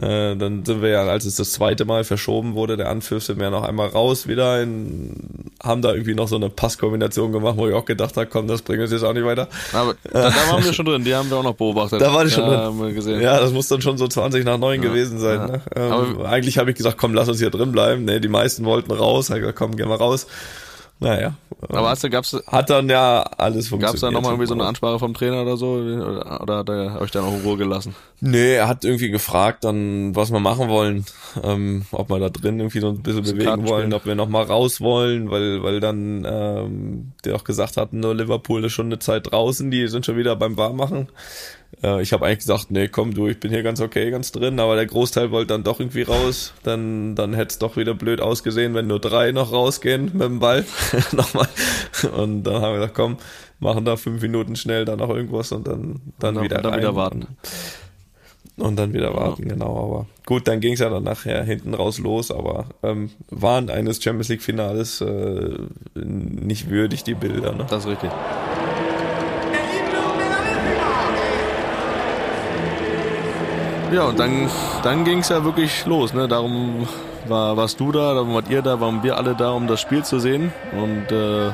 Äh, dann sind wir ja, als es das zweite Mal verschoben wurde, der Anpfiff, sind wir ja noch einmal raus wieder, in, haben da irgendwie noch so eine Passkombination gemacht, wo ich auch gedacht habe, komm, das bringt uns jetzt auch nicht weiter. Aber da, da waren wir schon drin, die haben wir auch noch beobachtet. Da war ich schon ja, drin. Haben wir gesehen. Ja, das muss dann schon so 20 nach 9 Ja, gewesen sein. ja. Ne? Ähm, Aber- eigentlich habe ich gesagt, komm, lass uns hier drin bleiben. Nee, die meisten wollten raus. Ich gesagt, komm, gehen wir raus. Naja. Aber hast du, gab's, Hat dann ja alles funktioniert. gab's da nochmal irgendwie so eine Ansprache vom Trainer oder so? Oder, oder hat er euch da noch in Ruhe gelassen? Nee, er hat irgendwie gefragt, dann, was wir machen wollen, ähm, ob wir da drin irgendwie so ein bisschen Bisschen bewegen wollen, ob wir noch mal raus wollen, weil, weil dann, ähm, die auch gesagt hatten, nur Liverpool ist schon eine Zeit draußen, die sind schon wieder beim Warmmachen. Äh, ich habe eigentlich gesagt, nee, komm du, ich bin hier ganz okay, ganz drin, aber der Großteil wollte dann doch irgendwie raus. Dann, dann hätte es doch wieder blöd ausgesehen, wenn nur drei noch rausgehen mit dem Ball. Nochmal. Und dann haben wir gesagt, komm, machen da fünf Minuten schnell dann noch irgendwas und dann, dann, dann- wieder dann rein. wieder warten. Und dann wieder warten, genau. Aber gut, dann ging es ja dann nachher hinten raus los, aber ähm, waren eines Champions League Finales äh, nicht würdig, die Bilder. Ne? Das ist richtig. Ja, und dann, dann ging es ja wirklich los. Ne? Darum war, warst du da, darum wart ihr da, waren wir alle da, um das Spiel zu sehen. Und äh,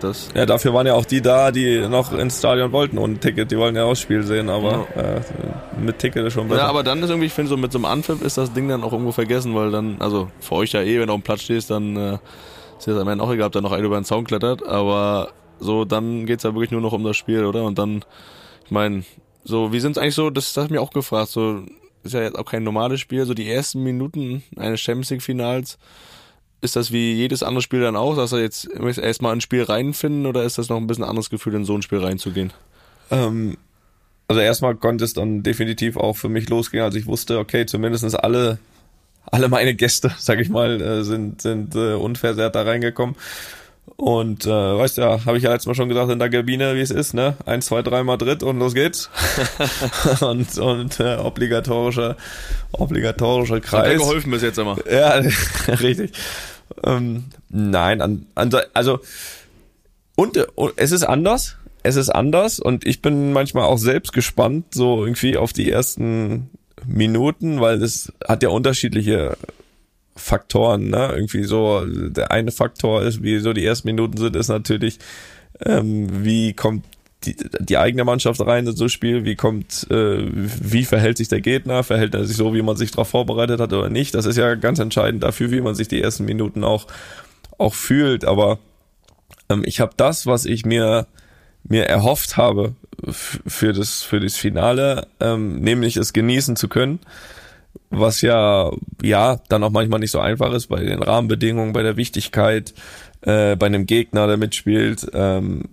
das. Ja, dafür waren ja auch die da, die noch ins Stadion wollten und ein Ticket. Die wollen ja auch das Spiel sehen, aber äh, mit Ticket ist schon besser. Ja, aber dann ist irgendwie, ich finde, so mit so einem Anpfiff ist das Ding dann auch irgendwo vergessen, weil dann, also für euch ja eh, wenn du auf dem Platz stehst, dann äh, ist es am Ende auch egal, ob da noch einer über den Zaun klettert, aber so, dann geht's ja wirklich nur noch um das Spiel, oder? Und dann, ich meine, so, wie sind's eigentlich so, das, das ich mich auch gefragt, so, ist ja jetzt auch kein normales Spiel, so die ersten Minuten eines Champions League Finals, ist das wie jedes andere Spiel dann auch, dass er jetzt erstmal ein Spiel reinfinden oder ist das noch ein bisschen anderes Gefühl, in so ein Spiel reinzugehen? Ähm, also erstmal konnte es dann definitiv auch für mich losgehen, als ich wusste, okay, zumindestens alle, alle meine Gäste, sag ich mal, äh, sind, sind äh, unversehrt da reingekommen. Und äh, weißt ja, habe ich ja letztes Mal schon gesagt in der Kabine, wie es ist, ne? Eins, zwei, drei Madrid und los geht's. und und äh, obligatorischer, obligatorischer Hat Kreis. dir geholfen bis jetzt immer. Ja, richtig. Ähm, nein, an, an, also und, und es ist anders. Es ist anders und ich bin manchmal auch selbst gespannt, so irgendwie auf die ersten Minuten, weil es hat ja unterschiedliche Faktoren, ne? Irgendwie so, der eine Faktor ist, wie so die ersten Minuten sind, ist natürlich, ähm, wie kommt die, die eigene Mannschaft rein in so ein Spiel, wie kommt, äh, wie verhält sich der Gegner, verhält er sich so, wie man sich darauf vorbereitet hat oder nicht. Das ist ja ganz entscheidend dafür, wie man sich die ersten Minuten auch, auch fühlt. Aber ähm, ich habe das, was ich mir, mir erhofft habe für das, für das Finale, ähm, nämlich es genießen zu können was ja ja dann auch manchmal nicht so einfach ist bei den Rahmenbedingungen, bei der Wichtigkeit, äh, bei einem Gegner, der mitspielt, ähm,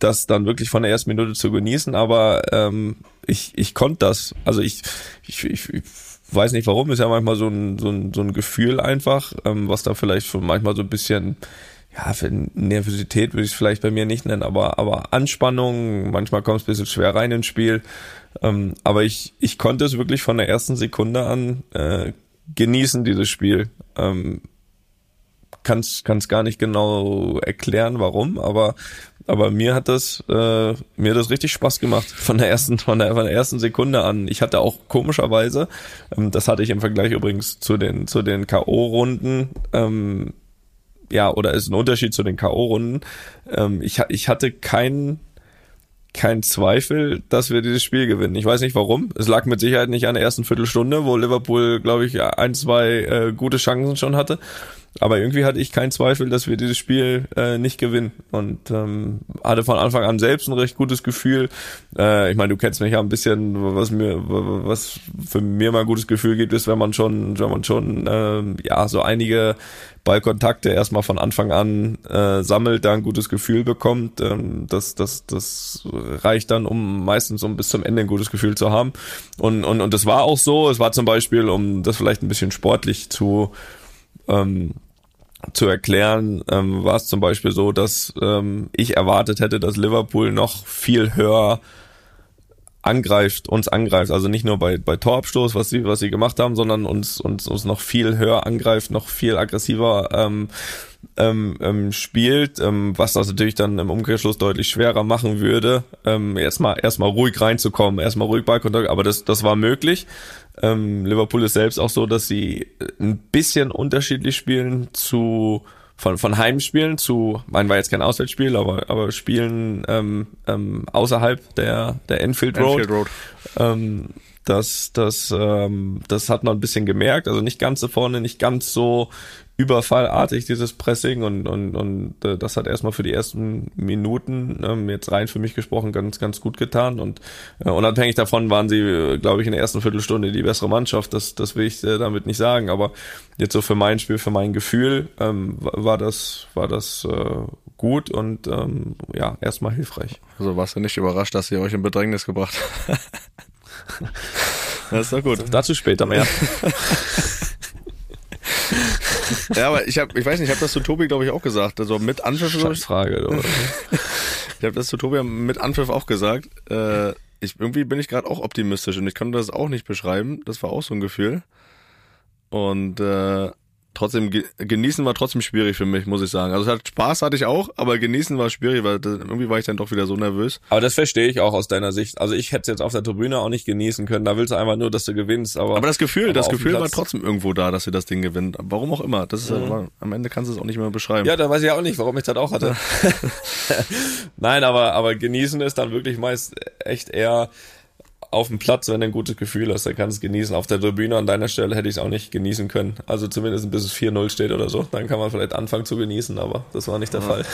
das dann wirklich von der ersten Minute zu genießen. Aber ähm, ich ich konnte das. Also ich, ich ich ich weiß nicht warum. Ist ja manchmal so ein so ein, so ein Gefühl einfach, ähm, was da vielleicht schon manchmal so ein bisschen ja, für Nervosität würde ich es vielleicht bei mir nicht nennen, aber, aber Anspannung, manchmal kommt es ein bisschen schwer rein ins Spiel. Ähm, aber ich, ich konnte es wirklich von der ersten Sekunde an äh, genießen, dieses Spiel. Ähm, kann es gar nicht genau erklären, warum, aber, aber mir hat das, äh, mir hat das richtig Spaß gemacht von der ersten, von der, von der ersten Sekunde an. Ich hatte auch komischerweise, ähm, das hatte ich im Vergleich übrigens zu den, zu den K.O.-Runden, ähm, ja, oder ist ein Unterschied zu den K.O.-Runden. Ähm, ich, ich hatte keinen kein Zweifel, dass wir dieses Spiel gewinnen. Ich weiß nicht warum. Es lag mit Sicherheit nicht an der ersten Viertelstunde, wo Liverpool, glaube ich, ein, zwei äh, gute Chancen schon hatte. Aber irgendwie hatte ich keinen Zweifel, dass wir dieses Spiel äh, nicht gewinnen. Und ähm, hatte von Anfang an selbst ein recht gutes Gefühl. Äh, ich meine, du kennst mich ja ein bisschen, was mir, was für mir mal ein gutes Gefühl gibt, ist, wenn man schon, wenn man schon ähm, ja so einige Ballkontakte erstmal von Anfang an äh, sammelt, da ein gutes Gefühl bekommt. Ähm, das, das, das reicht dann, um meistens um bis zum Ende ein gutes Gefühl zu haben. Und, und, und das war auch so. Es war zum Beispiel, um das vielleicht ein bisschen sportlich zu ähm, zu erklären, ähm, war es zum Beispiel so, dass ähm, ich erwartet hätte, dass Liverpool noch viel höher angreift, uns angreift. Also nicht nur bei, bei Torabstoß, was sie, was sie gemacht haben, sondern uns, uns, uns noch viel höher angreift, noch viel aggressiver ähm, ähm, ähm, spielt, ähm, was das natürlich dann im Umkehrschluss deutlich schwerer machen würde, ähm, erstmal erstmal ruhig reinzukommen, erstmal ruhig Ballkontakt, aber das, das war möglich. Ähm, Liverpool ist selbst auch so, dass sie ein bisschen unterschiedlich spielen zu von, von Heimspielen zu, mein war jetzt kein Auswärtsspiel, aber, aber Spielen ähm, ähm, außerhalb der, der Enfield Road. Enfield Road. Ähm, das, das, ähm, das hat man ein bisschen gemerkt. Also nicht ganz so vorne, nicht ganz so überfallartig, dieses Pressing und, und, und äh, das hat erstmal für die ersten Minuten, ähm, jetzt rein für mich gesprochen, ganz, ganz gut getan. Und äh, unabhängig davon waren sie, äh, glaube ich, in der ersten Viertelstunde die bessere Mannschaft. Das, das will ich äh, damit nicht sagen. Aber jetzt so für mein Spiel, für mein Gefühl, ähm, war das, war das äh, gut und ähm, ja, erstmal hilfreich. Also warst du nicht überrascht, dass ihr euch in Bedrängnis gebracht habt? das ist doch gut. Dazu später mehr. ja, aber ich habe, ich weiß nicht, ich habe das zu Tobi, glaube ich, auch gesagt. Also mit Anpfiff. glaub ich- Frage. Ich habe das zu Tobi mit Anpfiff auch gesagt. Äh, ich, irgendwie bin ich gerade auch optimistisch und ich konnte das auch nicht beschreiben. Das war auch so ein Gefühl. Und äh, trotzdem ge genießen war trotzdem schwierig für mich, muss ich sagen. Also es hat Spaß hatte ich auch, aber genießen war schwierig, weil das, irgendwie war ich dann doch wieder so nervös. Aber das verstehe ich auch aus deiner Sicht. Also ich hätte es jetzt auf der Tribüne auch nicht genießen können. Da willst du einfach nur, dass du gewinnst. Aber, Aber das Gefühl, aber das Gefühl war trotzdem irgendwo da, dass sie das Ding gewinnen. Warum auch immer. Das ist Mhm. aber, am Ende kannst du es auch nicht mehr beschreiben. Ja, da weiß ich auch nicht, warum ich das auch hatte. Nein, aber, aber genießen ist dann wirklich meist echt eher auf dem Platz, wenn du ein gutes Gefühl hast, dann kannst du es genießen. Auf der Tribüne an deiner Stelle hätte ich es auch nicht genießen können. Also zumindest bis es 4-0 steht oder so. Dann kann man vielleicht anfangen zu genießen, aber das war nicht der Fall.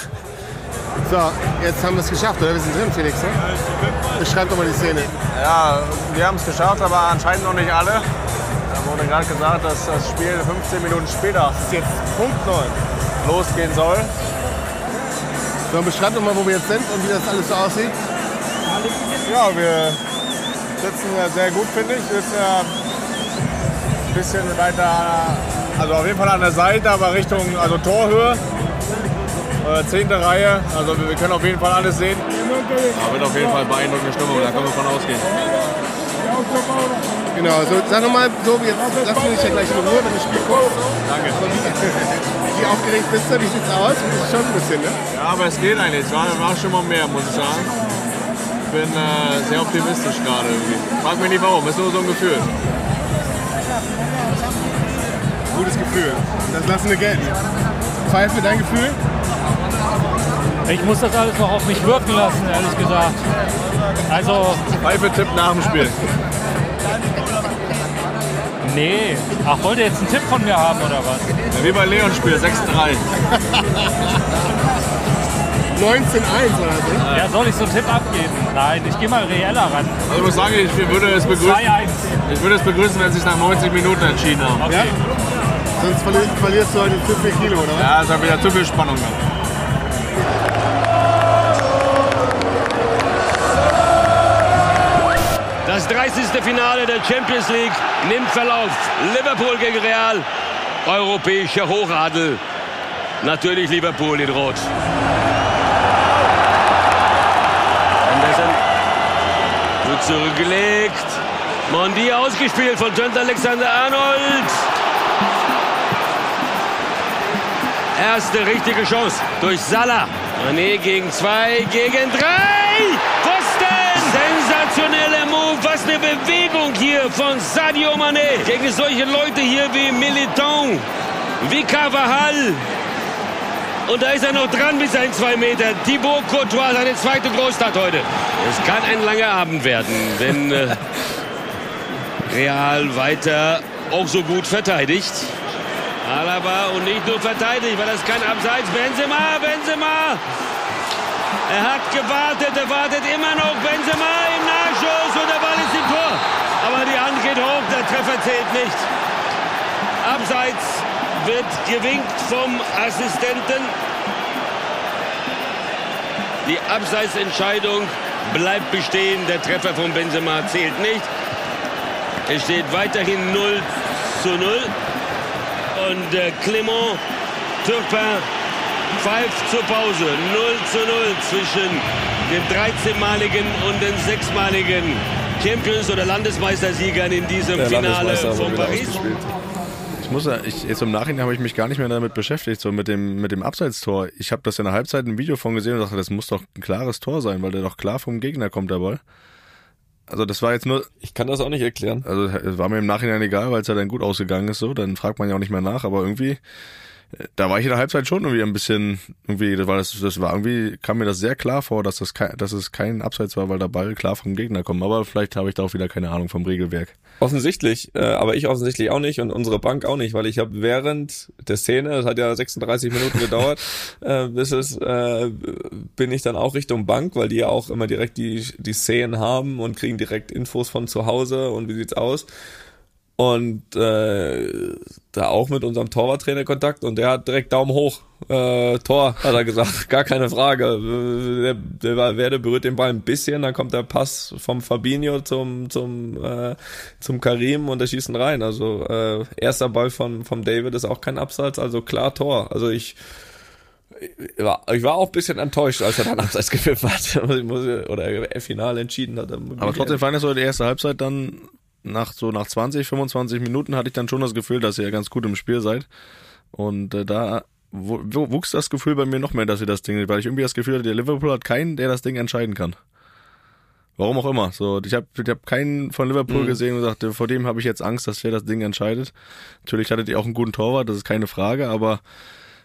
So, jetzt haben wir es geschafft, oder? Wir sind drin, Felix, ne? Beschreib doch mal die Szene. Ja, wir haben es geschafft, aber anscheinend noch nicht alle. Da wurde gerade gesagt, dass das Spiel 15 Minuten später ist jetzt Punkt 9. losgehen soll. So, beschreib doch mal, wo wir jetzt sind und wie das alles so aussieht. Ja, wir sitzen sehr gut, finde ich. Ja ein bisschen weiter, also auf jeden Fall an der Seite, aber Richtung also Torhöhe. Äh, zehnte Reihe, also wir können auf jeden Fall alles sehen. Aber wird auf jeden Fall beeindruckende Stimmung, da können wir von ausgehen. Genau, so, sag doch mal, so, jetzt lassen wir dich ja gleich in Ruhe, wenn du Spiel guckst. Danke. Wie aufgeregt bist du? Wie sieht's aus? Schon ein bisschen, ne? Ja, aber es geht eigentlich. Es war, war schon mal mehr, muss ich sagen. Ich bin äh, sehr optimistisch gerade irgendwie. Frag mich nicht warum, ist nur so ein Gefühl. Gutes Gefühl. Das lassen wir gelten. Pfeife, dein Gefühl? Ich muss das alles noch auf mich wirken lassen, ehrlich gesagt. Also. Pfeife Tipp nach dem Spiel. Nee. Ach, wollt ihr jetzt einen Tipp von mir haben oder was? Ja, wie bei Leon Spiel, 6-3. 19-1 oder so? Ja, soll ich so einen Tipp abgeben? Nein, ich gehe mal reeller ran. Also ich muss sagen, ich würde es begrüßen, 2-1. ich würde es begrüßen wenn sie sich nach 90 Minuten entschieden haben. Ja? Sonst verlierst, verlierst du heute zu viel Kilo, oder? Ja, ist ja wieder zu viel Spannung dann. Das 30. Finale der Champions League nimmt Verlauf. Liverpool gegen Real. Europäischer Hochadel. Natürlich Liverpool in Rot. Zurückgelegt. Mondi ausgespielt von Trent Alexander-Arnold. Erste richtige Chance durch Salah. Mané gegen zwei, gegen drei. Pfosten! Sensationeller Move. Was eine Bewegung hier von Sadio Mané. Gegen solche Leute hier wie Militon, wie Carvajal. Und da ist er noch dran mit seinen zwei Metern. Thibaut Courtois, seine zweite Großstadt heute. Es kann ein langer Abend werden, wenn äh, Real weiter auch so gut verteidigt. Alaba und nicht nur verteidigt, weil das kein Abseits. Benzema, Benzema. Er hat gewartet, er wartet immer noch. Benzema im Nachschuss und der Ball ist im Tor. Aber die Hand geht hoch, der Treffer zählt nicht. Abseits wird gewinkt vom Assistenten. Die Abseitsentscheidung bleibt bestehen. Der Treffer von Benzema zählt nicht. Es steht weiterhin 0 zu 0. Und äh, Clement Turpin pfeift zur Pause. 0 zu 0 zwischen dem 13-maligen und dem 6-maligen Champions- oder Landesmeistersiegern in diesem Der Finale von Paris. Ich muss ja, ich, jetzt im Nachhinein habe ich mich gar nicht mehr damit beschäftigt, so mit dem, mit dem Abseitstor. Ich habe das in der Halbzeit ein Video von gesehen und dachte, das muss doch ein klares Tor sein, weil der doch klar vom Gegner kommt, der Ball. Also das war jetzt nur. Ich kann das auch nicht erklären. Also es war mir im Nachhinein egal, weil es ja dann gut ausgegangen ist, so, dann fragt man ja auch nicht mehr nach, aber irgendwie, da war ich in der Halbzeit schon irgendwie ein bisschen, irgendwie, das war das, das war irgendwie, kam mir das sehr klar vor, dass das kein, dass es kein Abseits war, weil der Ball klar vom Gegner kommt. Aber vielleicht habe ich da auch wieder keine Ahnung vom Regelwerk. Offensichtlich, äh, aber ich offensichtlich auch nicht und unsere Bank auch nicht, weil ich habe während der Szene, das hat ja 36 Minuten gedauert, äh, bis es äh, bin ich dann auch Richtung Bank, weil die ja auch immer direkt die die Szenen haben und kriegen direkt Infos von zu Hause und wie sieht's aus. Und äh, da auch mit unserem Torwarttrainer Kontakt und der hat direkt Daumen hoch. Äh, Tor, hat er gesagt, gar keine Frage. Der, der Werde berührt den Ball ein bisschen, dann kommt der Pass vom Fabinho zum zum äh, zum Karim und der schießt ihn rein. Also äh, erster Ball von vom David ist auch kein Abseits, also klar Tor. Also ich ich war, ich war auch ein bisschen enttäuscht, als er dann abseits gepfiffen hat. Oder er final entschieden hat. Aber trotzdem fand ich so die erste Halbzeit dann nach so nach 20, 25 Minuten hatte ich dann schon das Gefühl, dass ihr ganz gut im Spiel seid. Und äh, da wu- wu- wuchs das Gefühl bei mir noch mehr, dass ihr das Ding, weil ich irgendwie das Gefühl hatte, der Liverpool hat keinen, der das Ding entscheiden kann. Warum auch immer. So, ich habe ich hab keinen von Liverpool Mhm. gesehen und sagte, vor dem habe ich jetzt Angst, dass der das Ding entscheidet. Natürlich hattet ihr auch einen guten Torwart, das ist keine Frage, aber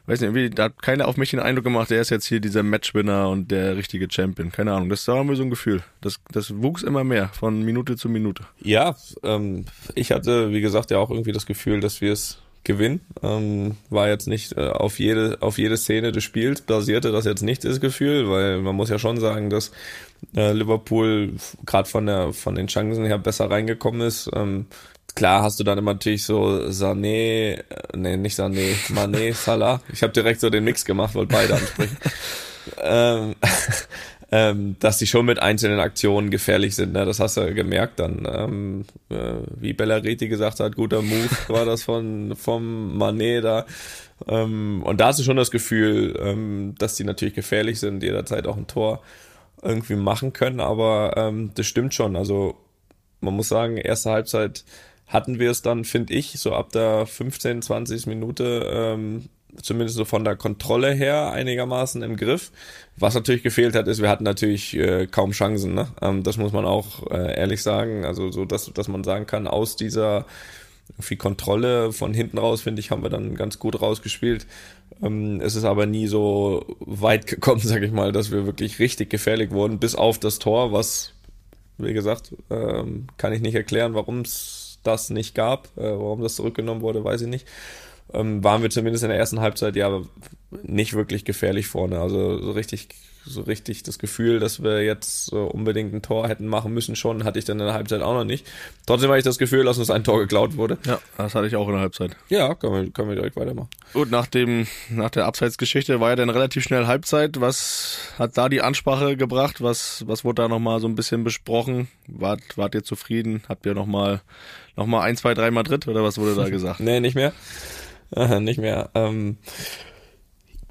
weiß nicht, irgendwie, da hat keiner auf mich den Eindruck gemacht, der ist jetzt hier dieser Matchwinner und der richtige Champion. Keine Ahnung, das war mir so ein Gefühl. Das, das wuchs immer mehr, von Minute zu Minute. Ja, ähm, ich hatte, wie gesagt, ja auch irgendwie das Gefühl, dass wir es gewinnen. Ähm, war jetzt nicht äh, auf jede auf jede Szene des Spiels basierte das jetzt nicht das Gefühl, weil man muss ja schon sagen, dass äh, Liverpool gerade von der von den Chancen her besser reingekommen ist. Ähm, klar hast du dann immer natürlich so Sané, äh, nee, nicht Sané, Mané, Salah. Ich habe direkt so den Mix gemacht, wollte beide ansprechen. ähm, ähm, dass die schon mit einzelnen Aktionen gefährlich sind. Ne? Das hast du gemerkt dann. Ähm, äh, wie Bellariti gesagt hat, guter Move war das von vom Mané da. Ähm, und da hast du schon das Gefühl, ähm, dass die natürlich gefährlich sind, jederzeit auch ein Tor irgendwie machen können. Aber ähm, das stimmt schon. Also man muss sagen, erste Halbzeit hatten wir es dann, finde ich, so ab der 15, 20 Minute, ähm, zumindest so von der Kontrolle her einigermaßen im Griff. Was natürlich gefehlt hat, ist, wir hatten natürlich äh, kaum Chancen. Ne? Ähm, das muss man auch äh, ehrlich sagen. Also so, dass, dass man sagen kann, aus dieser irgendwie Kontrolle von hinten raus, finde ich, haben wir dann ganz gut rausgespielt. Ähm, es ist aber nie so weit gekommen, sage ich mal, dass wir wirklich richtig gefährlich wurden, bis auf das Tor, was, wie gesagt, ähm, kann ich nicht erklären, warum es das nicht gab, äh, warum das zurückgenommen wurde, weiß ich nicht. Ähm, waren wir zumindest in der ersten Halbzeit ja nicht wirklich gefährlich vorne. Also so richtig, so richtig das Gefühl, dass wir jetzt so unbedingt ein Tor hätten machen müssen, schon hatte ich dann in der Halbzeit auch noch nicht. Trotzdem hatte ich das Gefühl, dass uns ein Tor geklaut wurde. Ja, das hatte ich auch in der Halbzeit. Ja, können wir, können wir direkt weitermachen. Gut, nach dem, nach der Abseitsgeschichte war ja dann relativ schnell Halbzeit. Was hat da die Ansprache gebracht? Was, was wurde da nochmal so ein bisschen besprochen? Wart, wart ihr zufrieden? Habt ihr nochmal, noch mal ein, zwei, drei Madrid oder was wurde da gesagt? nee, nicht mehr. Nicht mehr. Ähm,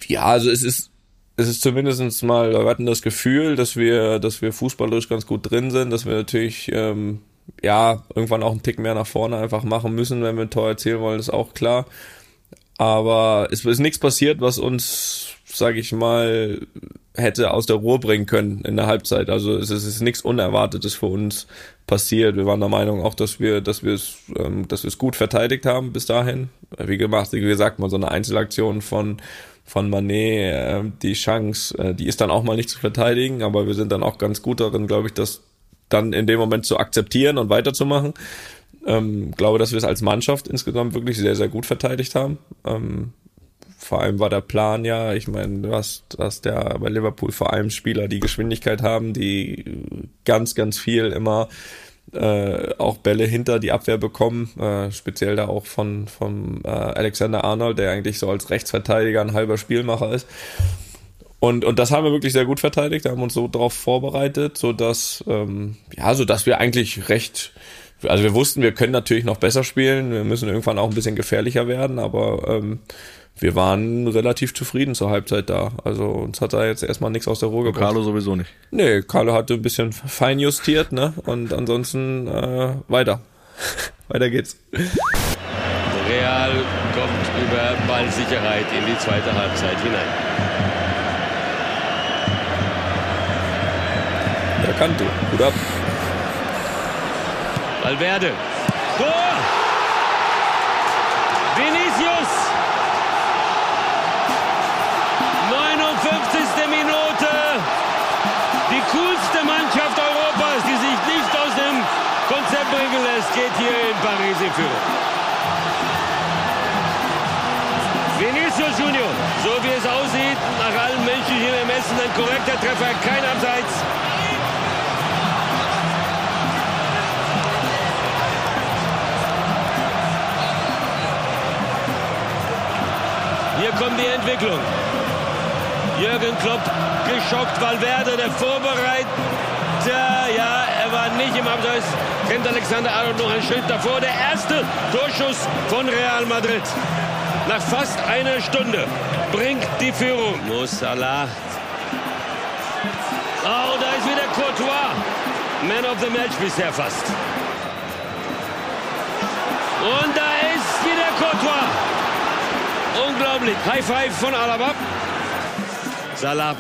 ja, also es ist, es ist zumindestens mal, wir hatten das Gefühl, dass wir, dass wir fußballerisch ganz gut drin sind, dass wir natürlich, ähm, ja, irgendwann auch einen Tick mehr nach vorne einfach machen müssen, wenn wir ein Tor erzielen wollen, ist auch klar. Aber es ist nichts passiert, was uns, sage ich mal, hätte aus der Ruhe bringen können in der Halbzeit. Also es ist, es ist nichts Unerwartetes für uns passiert. Wir waren der Meinung auch, dass wir, dass wir es, ähm, dass wir es gut verteidigt haben bis dahin. Wie gemacht, wie gesagt, mal so eine Einzelaktion von von Manet, äh, die Chance, äh, die ist dann auch mal nicht zu verteidigen, aber wir sind dann auch ganz gut darin, glaube ich, das dann in dem Moment zu akzeptieren und weiterzumachen. Ähm, glaube, dass wir es als Mannschaft insgesamt wirklich sehr, sehr gut verteidigt haben. Ähm, vor allem war der Plan ja, ich meine, du hast, hast ja bei Liverpool vor allem Spieler, die Geschwindigkeit haben, die ganz, ganz viel immer äh, auch Bälle hinter die Abwehr bekommen, äh, speziell da auch von, von äh, Alexander Arnold, der eigentlich so als Rechtsverteidiger ein halber Spielmacher ist. Und, und das haben wir wirklich sehr gut verteidigt, haben uns so darauf vorbereitet, so dass ähm, ja, so wir eigentlich recht, also wir wussten, wir können natürlich noch besser spielen, wir müssen irgendwann auch ein bisschen gefährlicher werden, aber ähm, wir waren relativ zufrieden zur Halbzeit da. Also uns hat da jetzt erstmal nichts aus der Ruhe gebracht. Carlo sowieso nicht. Nee, Carlo hatte ein bisschen fein justiert, ne? Und ansonsten äh, weiter. weiter geht's. Real kommt über Ballsicherheit in die zweite Halbzeit hinein. Der kannte. Gut ab. Valverde. Vinicius Junior, so wie es aussieht, nach allen menschlichen Ermessen ein korrekter Treffer, kein Abseits. Hier kommt die Entwicklung. Jürgen Klopp geschockt, Valverde, der Vorbereiter. Ja, er war nicht im Abseits. Kennt Alexander Arnold noch einen Schritt davor. Der erste Torschuss von Real Madrid. Nach fast einer Stunde bringt die Führung. Mo Salah. Oh, da ist wieder Courtois. Man of the Match bisher fast. Und da ist wieder Courtois. Unglaublich. High Five von Alaba. Salah.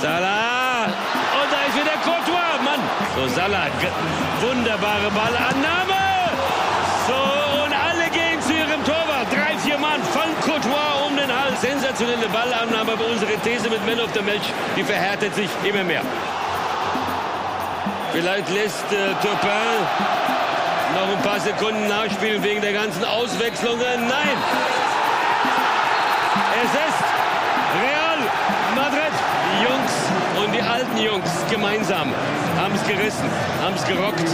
Salah. Und da ist wieder Courtois. Mann. So, Salah. Wunderbare Ballannahme. Sensationelle Ballannahme. Aber unsere These mit Man of the Match, die verhärtet sich immer mehr. Vielleicht lässt äh, Turpin noch ein paar Sekunden nachspielen wegen der ganzen Auswechslungen. Nein! Es ist Real Madrid. Die Jungs und die alten Jungs gemeinsam haben es gerissen, haben es gerockt.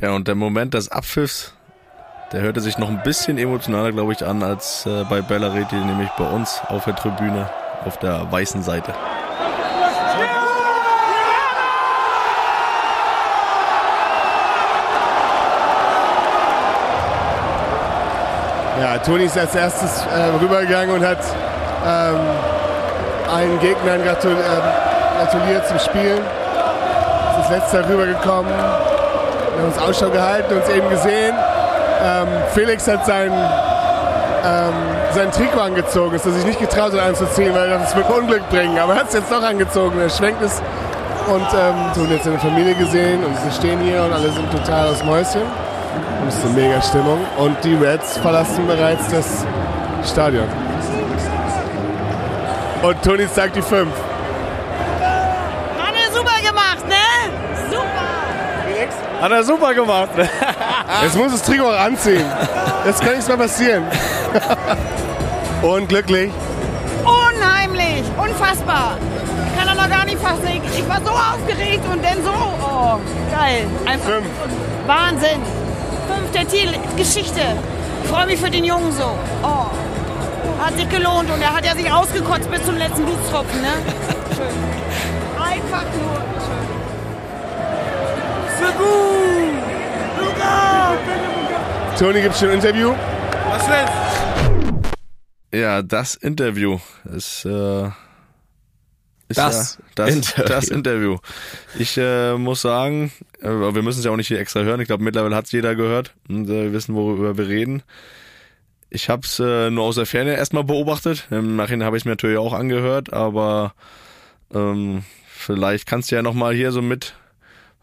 Ja, und der Moment des Abpfiffs, der hörte sich noch ein bisschen emotionaler, glaube ich, an als äh, bei Bellareti, nämlich bei uns auf der Tribüne auf der weißen Seite. Ja, Toni ist als erstes äh, rübergegangen und hat ähm, allen Gegnern gratul äh, gratuliert zum Spielen. Ist als letzter rübergekommen, wir haben uns Ausschau gehalten, uns eben gesehen. Ähm, Felix hat sein, ähm, sein Trikot angezogen, ist er sich nicht getraut hat anzuziehen, weil das wird Unglück bringen. Aber er hat es jetzt doch angezogen, er schwenkt es und ähm, Toni hat seine Familie gesehen und sie stehen hier und alle sind total aus Mäuschen. Und es ist eine mega Stimmung. Und die Reds verlassen bereits das Stadion. Und Toni sagt die 5. Hat er super gemacht, ne? Super! Hat er super gemacht. Jetzt muss das Trikot auch anziehen. Jetzt kann nichts mehr passieren. Und glücklich. Unheimlich! Unfassbar! Ich kann er noch gar nicht fassen. Ich, war so aufgeregt und dann so. Oh, geil. Einfach Fünf. Wahnsinn. Fünf der Titel. Geschichte. Ich freue mich für den Jungen so. Oh. Hat sich gelohnt und er hat ja sich ausgekotzt bis zum letzten Blutstropfen, ne? Schön. Einfach nur schön. So gut! Toni gibt schon ein Interview. Was denn? Ja, das Interview ist, äh, ist Das ja, das, Interview. das Interview. Ich äh, muss sagen, äh, wir müssen es ja auch nicht hier extra hören. Ich glaube, mittlerweile hat es jeder gehört und äh, wir wissen, worüber wir reden. Ich habe es äh, nur aus der Ferne erstmal beobachtet. Im Nachhinein habe ich es mir natürlich auch angehört, aber ähm, vielleicht kannst du ja nochmal hier so mit,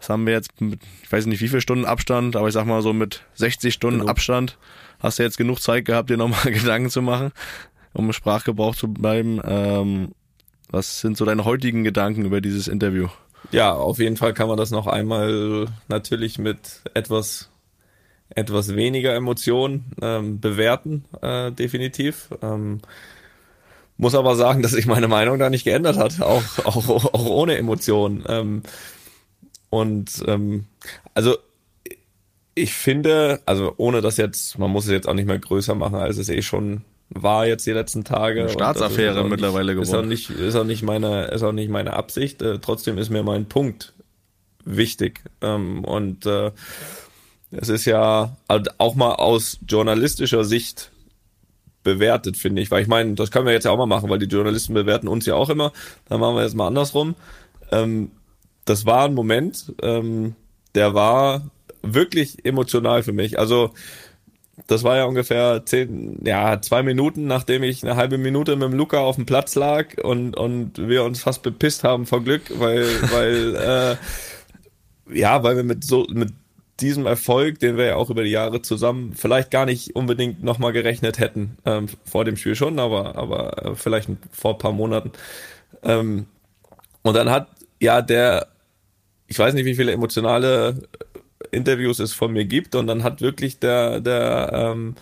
was haben wir jetzt, mit, ich weiß nicht wie viele Stunden Abstand, aber ich sag mal so mit 60 Stunden Genug. Abstand hast du jetzt genug Zeit gehabt, dir nochmal Gedanken zu machen, um im Sprachgebrauch zu bleiben. Ähm, was sind so deine heutigen Gedanken über dieses Interview? Ja, auf jeden Fall kann man das noch einmal natürlich mit etwas etwas weniger Emotionen ähm, bewerten, äh, definitiv. Ähm, muss aber sagen, dass sich meine Meinung da nicht geändert hat, auch, auch, auch ohne Emotionen. Ähm, und ähm, also ich finde, also ohne das jetzt, man muss es jetzt auch nicht mehr größer machen, als es eh schon war jetzt die letzten Tage. Eine Staatsaffäre auch mittlerweile nicht, ist auch geworden. nicht, ist auch nicht meine, ist auch nicht meine Absicht. Äh, trotzdem ist mir mein Punkt wichtig. Ähm, und äh, es ist ja auch mal aus journalistischer Sicht bewertet, finde ich. Weil ich meine, das können wir jetzt ja auch mal machen, weil die Journalisten bewerten uns ja auch immer. Dann machen wir jetzt mal andersrum. Ähm, das war ein Moment, ähm, der war wirklich emotional für mich. Also das war ja ungefähr zehn, ja, zwei Minuten, nachdem ich eine halbe Minute mit dem Luca auf dem Platz lag und, und wir uns fast bepisst haben vor Glück, weil, weil, äh, ja, weil wir mit so, mit diesem Erfolg, den wir ja auch über die Jahre zusammen vielleicht gar nicht unbedingt nochmal gerechnet hätten, ähm, vor dem Spiel schon, aber, aber äh, vielleicht vor ein paar Monaten. Ähm, und dann hat ja der, ich weiß nicht, wie viele emotionale Interviews es von mir gibt und dann hat wirklich der, der, ähm,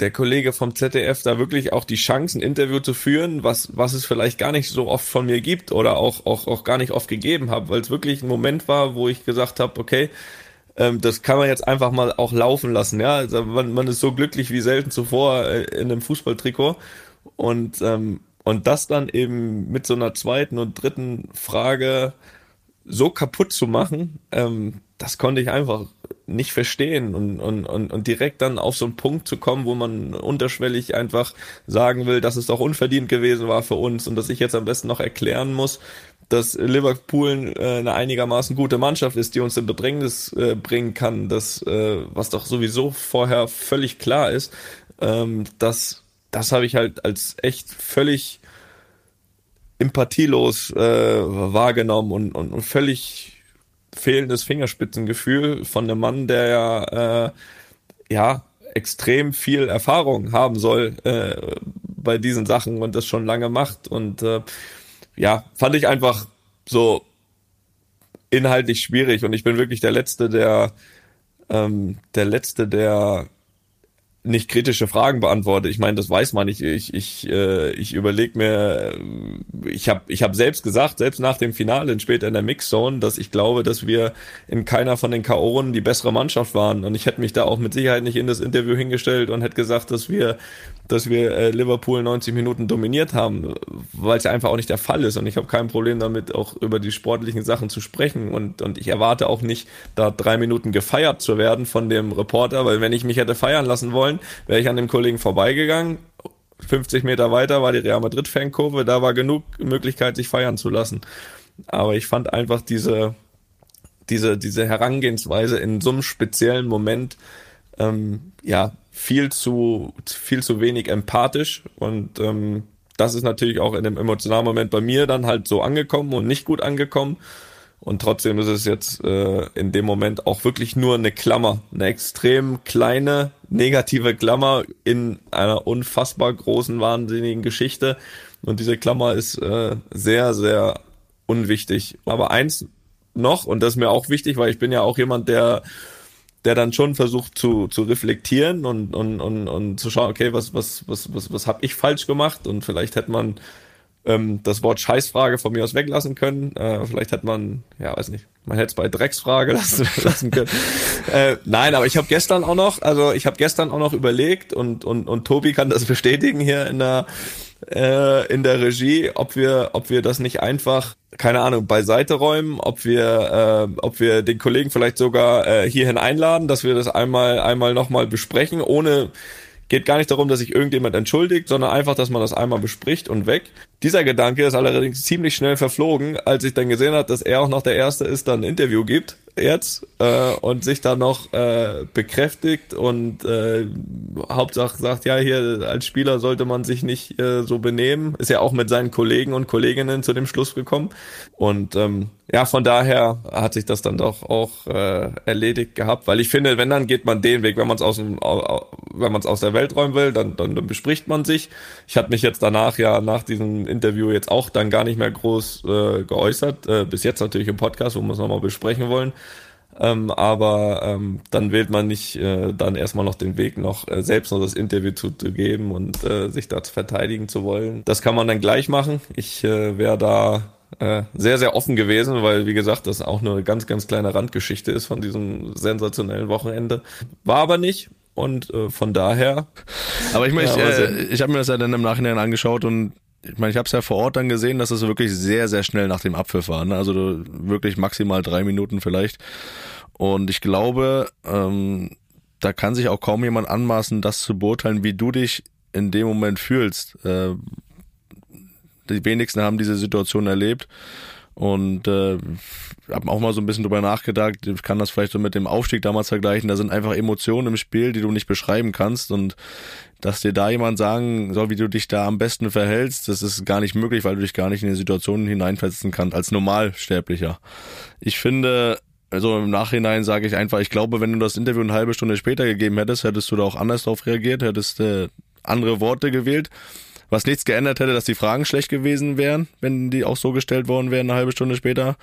der Kollege vom ZDF da wirklich auch die Chance, ein Interview zu führen, was, was es vielleicht gar nicht so oft von mir gibt oder auch, auch, auch gar nicht oft gegeben habe, weil es wirklich ein Moment war, wo ich gesagt habe, okay, ähm, das kann man jetzt einfach mal auch laufen lassen. Ja, also man, man ist so glücklich wie selten zuvor äh, in einem Fußballtrikot und ähm, und das dann eben mit so einer zweiten und dritten Frage so kaputt zu machen, ähm, das konnte ich einfach nicht verstehen und, und, und, und direkt dann auf so einen Punkt zu kommen, wo man unterschwellig einfach sagen will, dass es doch unverdient gewesen war für uns und dass ich jetzt am besten noch erklären muss, dass Liverpool äh, eine einigermaßen gute Mannschaft ist, die uns in Bedrängnis äh, bringen kann, das, äh, was doch sowieso vorher völlig klar ist, ähm, das, das habe ich halt als echt völlig empathielos äh, wahrgenommen und, und, und völlig fehlendes Fingerspitzengefühl von einem Mann, der ja, äh, ja extrem viel Erfahrung haben soll äh, bei diesen Sachen und das schon lange macht. Und äh, ja, fand ich einfach so inhaltlich schwierig. Und ich bin wirklich der Letzte, der ähm, der Letzte, der nicht kritische Fragen beantworte. Ich meine, das weiß man nicht. Ich ich äh, ich überlege mir, ich habe ich habe selbst gesagt, selbst nach dem Finale später in der Mixzone, dass ich glaube, dass wir in keiner von den K.O.en die bessere Mannschaft waren. Und ich hätte mich da auch mit Sicherheit nicht in das Interview hingestellt und hätte gesagt, dass wir dass wir äh, Liverpool 90 Minuten dominiert haben, weil es ja einfach auch nicht der Fall ist. Und ich habe kein Problem damit, auch über die sportlichen Sachen zu sprechen. Und, und ich erwarte auch nicht, da drei Minuten gefeiert zu werden von dem Reporter, weil wenn ich mich hätte feiern lassen wollen, wäre ich an dem Kollegen vorbeigegangen. 50 Meter weiter war die Real Madrid Fankurve, da war genug Möglichkeit, sich feiern zu lassen. Aber ich fand einfach diese, diese, diese Herangehensweise in so einem speziellen Moment, ähm, ja, viel zu, viel zu wenig empathisch und ähm, das ist natürlich auch in dem emotionalen Moment bei mir dann halt so angekommen und nicht gut angekommen. Und trotzdem ist es jetzt äh, in dem Moment auch wirklich nur eine Klammer, eine extrem kleine negative Klammer in einer unfassbar großen, wahnsinnigen Geschichte. Und diese Klammer ist äh, sehr, sehr unwichtig. Aber eins noch, und das ist mir auch wichtig, weil ich bin ja auch jemand, der der dann schon versucht zu, zu reflektieren und, und, und, und zu schauen, okay, was, was, was, was, was habe ich falsch gemacht und vielleicht hätte man ähm, das Wort Scheißfrage von mir aus weglassen können. Äh, vielleicht hätte man, ja, weiß nicht, man hätte es bei Drecksfrage lassen, lassen können. äh, nein, aber ich habe gestern auch noch, also ich habe gestern auch noch überlegt und, und, und Tobi kann das bestätigen hier in der äh, in der Regie, ob wir, ob wir das nicht einfach, keine Ahnung, beiseite räumen, ob wir, äh, ob wir den Kollegen vielleicht sogar äh, hierhin einladen, dass wir das einmal, einmal nochmal besprechen, ohne Geht gar nicht darum, dass sich irgendjemand entschuldigt, sondern einfach, dass man das einmal bespricht und weg. Dieser Gedanke ist allerdings ziemlich schnell verflogen, als ich dann gesehen habe, dass er auch noch der Erste ist, der ein Interview gibt jetzt äh, und sich dann noch äh, bekräftigt und äh, Hauptsache sagt, ja, hier als Spieler sollte man sich nicht äh, so benehmen. Ist ja auch mit seinen Kollegen und Kolleginnen zu dem Schluss gekommen. Und ähm, ja, von daher hat sich das dann doch auch äh, erledigt gehabt, weil ich finde, wenn dann geht man den Weg, wenn man es aus dem, wenn man aus der Welt räumen will, dann, dann, dann bespricht man sich. Ich hatte mich jetzt danach ja nach diesem Interview jetzt auch dann gar nicht mehr groß äh, geäußert, äh, bis jetzt natürlich im Podcast, wo wir es nochmal besprechen wollen. Ähm, aber ähm, dann wählt man nicht äh, dann erstmal noch den Weg, noch äh, selbst noch das Interview zu, zu geben und äh, sich da verteidigen zu wollen. Das kann man dann gleich machen. Ich äh, wäre da äh, sehr, sehr offen gewesen, weil, wie gesagt, das auch eine ganz, ganz kleine Randgeschichte ist von diesem sensationellen Wochenende. War aber nicht. Und äh, von daher. Aber ich meine, ja, ich, äh, ich habe mir das ja dann im Nachhinein angeschaut und ich meine, ich habe es ja vor Ort dann gesehen, dass es wirklich sehr, sehr schnell nach dem Abpfiff war. Ne? Also wirklich maximal drei Minuten vielleicht. Und ich glaube, ähm, da kann sich auch kaum jemand anmaßen, das zu beurteilen, wie du dich in dem Moment fühlst. Äh, die wenigsten haben diese Situation erlebt. Und äh, habe auch mal so ein bisschen drüber nachgedacht, ich kann das vielleicht so mit dem Aufstieg damals vergleichen, da sind einfach Emotionen im Spiel, die du nicht beschreiben kannst und dass dir da jemand sagen soll, wie du dich da am besten verhältst, das ist gar nicht möglich, weil du dich gar nicht in die Situationen hineinversetzen kannst als Normalsterblicher. Ich finde, also im Nachhinein sage ich einfach, ich glaube, wenn du das Interview eine halbe Stunde später gegeben hättest, hättest du da auch anders darauf reagiert, hättest äh, andere Worte gewählt was nichts geändert hätte, dass die Fragen schlecht gewesen wären, wenn die auch so gestellt worden wären, eine halbe Stunde später.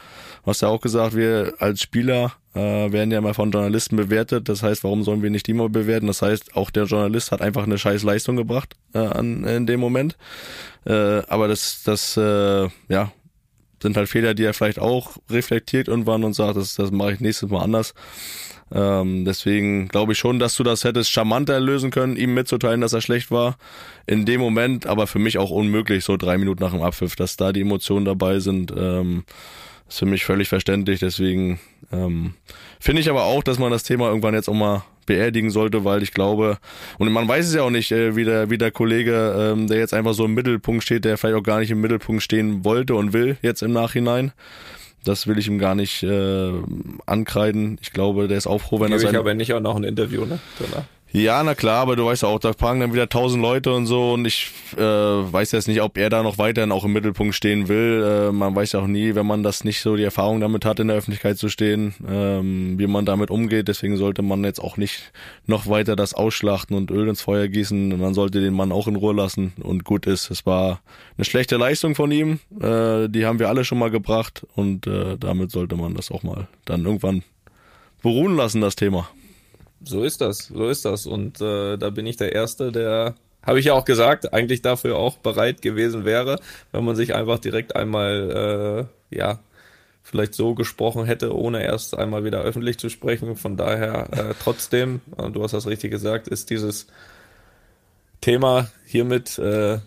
Du hast ja auch gesagt, wir als Spieler äh, werden ja mal von Journalisten bewertet. Das heißt, warum sollen wir nicht die mal bewerten? Das heißt, auch der Journalist hat einfach eine scheiß Leistung gebracht äh, an, in dem Moment. Äh, aber das, das äh, ja, sind halt Fehler, die er vielleicht auch reflektiert irgendwann und sagt, das, das mache ich nächstes Mal anders. Ähm, deswegen glaube ich schon, dass du das hättest charmanter lösen können, ihm mitzuteilen, dass er schlecht war. In dem Moment, aber für mich auch unmöglich, so drei Minuten nach dem Abpfiff, dass da die Emotionen dabei sind. Ähm, ist für mich völlig verständlich. Deswegen ähm, finde ich aber auch, dass man das Thema irgendwann jetzt auch mal beerdigen sollte, weil ich glaube, und man weiß es ja auch nicht, äh, wie, der, wie der Kollege, ähm, der jetzt einfach so im Mittelpunkt steht, der vielleicht auch gar nicht im Mittelpunkt stehen wollte und will, jetzt im Nachhinein. Das will ich ihm gar nicht äh, ankreiden. Ich glaube, der ist auch froh, wenn Gebe er sein... ich aber nicht auch noch ein Interview, ne? Danach. Ja, na klar, aber du weißt ja auch, da fragen dann wieder tausend Leute und so und ich äh, weiß jetzt nicht, ob er da noch weiterhin auch im Mittelpunkt stehen will. Äh, man weiß ja auch nie, wenn man das nicht so die Erfahrung damit hat, in der Öffentlichkeit zu stehen, ähm, wie man damit umgeht. Deswegen sollte man jetzt auch nicht noch weiter das ausschlachten und Öl ins Feuer gießen. Man sollte den Mann auch in Ruhe lassen und gut ist. Es war eine schlechte Leistung von ihm, äh, die haben wir alle schon mal gebracht und äh, damit sollte man das auch mal dann irgendwann beruhen lassen, das Thema. So ist das, so ist das. Und äh, da bin ich der Erste, der, habe ich ja auch gesagt, eigentlich dafür auch bereit gewesen wäre, wenn man sich einfach direkt einmal, äh, ja, vielleicht so gesprochen hätte, ohne erst einmal wieder öffentlich zu sprechen. Von daher äh, trotzdem, du hast das richtig gesagt, ist dieses Thema hiermit äh,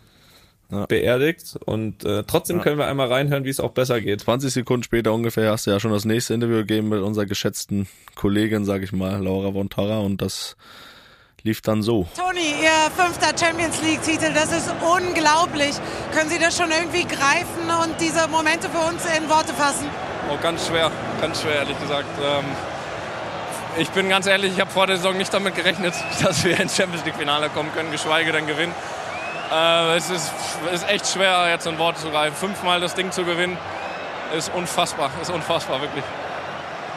Ja. beerdigt und äh, trotzdem Ja. können wir einmal reinhören, wie es auch besser geht. 20 Sekunden später ungefähr hast du ja schon das nächste Interview gegeben mit unserer geschätzten Kollegin, sag ich mal, Laura von Tarra und das lief dann so. Toni, Ihr fünfter Champions League-Titel, das ist unglaublich. Können Sie das schon irgendwie greifen und diese Momente für uns in Worte fassen? Oh, ganz schwer, ganz schwer, ehrlich gesagt. Ähm, ich bin ganz ehrlich, ich habe vor der Saison nicht damit gerechnet, dass wir ins Champions League-Finale kommen können, geschweige denn gewinnen. Äh, es ist, ist echt schwer, jetzt in Worte zu greifen. Fünfmal das Ding zu gewinnen, ist unfassbar, ist unfassbar, wirklich.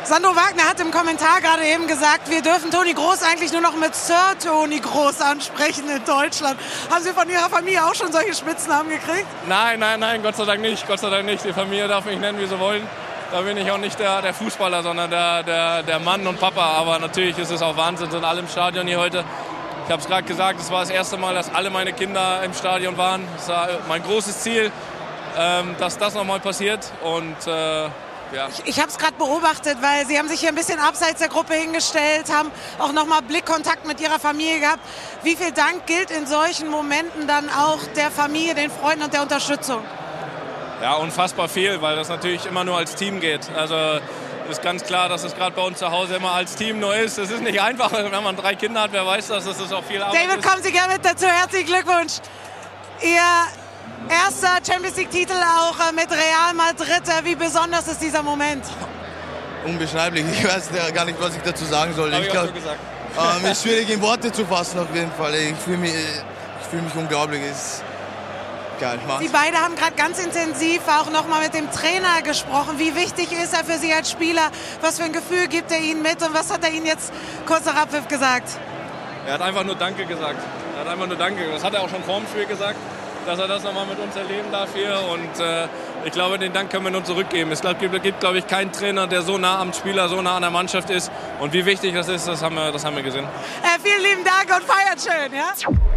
Sandro Wagner hat im Kommentar gerade eben gesagt, wir dürfen Toni Groß eigentlich nur noch mit Sir Toni Groß ansprechen in Deutschland. Haben Sie von Ihrer Familie auch schon solche Spitznamen gekriegt? Nein, nein, nein, Gott sei Dank nicht. Gott sei Dank nicht. Die Familie darf mich nennen, wie sie wollen. Da bin ich auch nicht der, der Fußballer, sondern der, der, der Mann und Papa. Aber natürlich ist es auch Wahnsinn, sind alle im Stadion hier heute. Ich habe es gerade gesagt, es war das erste Mal, dass alle meine Kinder im Stadion waren. Es war mein großes Ziel, ähm, dass das nochmal passiert. Und äh, ja. Ich habe es gerade beobachtet, weil Sie haben sich hier ein bisschen abseits der Gruppe hingestellt, haben auch nochmal Blickkontakt mit Ihrer Familie gehabt. Wie viel Dank gilt in solchen Momenten dann auch der Familie, den Freunden und der Unterstützung? Ja, unfassbar viel, weil das natürlich immer nur als Team geht. Also ist ganz klar, dass es gerade bei uns zu Hause immer als Team nur ist. Es ist nicht einfach, wenn man drei Kinder hat, wer weiß das, das ist auch viel Arbeit. David, ist. kommen Sie gerne mit dazu. Herzlichen Glückwunsch. Ihr erster Champions League-Titel auch äh, mit Real Madrid. Äh, Wie besonders ist dieser Moment? Unbeschreiblich. Ich weiß gar nicht, was ich dazu sagen soll. Hab ich auch glaub, so gesagt. ähm, ist schwierig in Worte zu fassen auf jeden Fall. Ich fühle mich, ich fühl mich unglaublich. Ist geil. Mach's. Sie beide haben gerade ganz intensiv auch nochmal mit dem Trainer gesprochen. Wie wichtig ist er für Sie als Spieler? Was für ein Gefühl gibt er Ihnen mit? Und was hat er Ihnen jetzt kurz nach Abpfiff gesagt? Er hat einfach nur Danke gesagt. Er hat einfach nur Danke. Das hat er auch schon vor dem Spiel gesagt, dass er das nochmal mit uns erleben darf hier. Und äh, ich glaube, den Dank können wir nur zurückgeben. Es gibt, gibt glaube ich, keinen Trainer, der so nah am Spieler, so nah an der Mannschaft ist. Und wie wichtig das ist, das haben wir, das haben wir gesehen. Äh, vielen lieben Dank und feiert schön. Ja?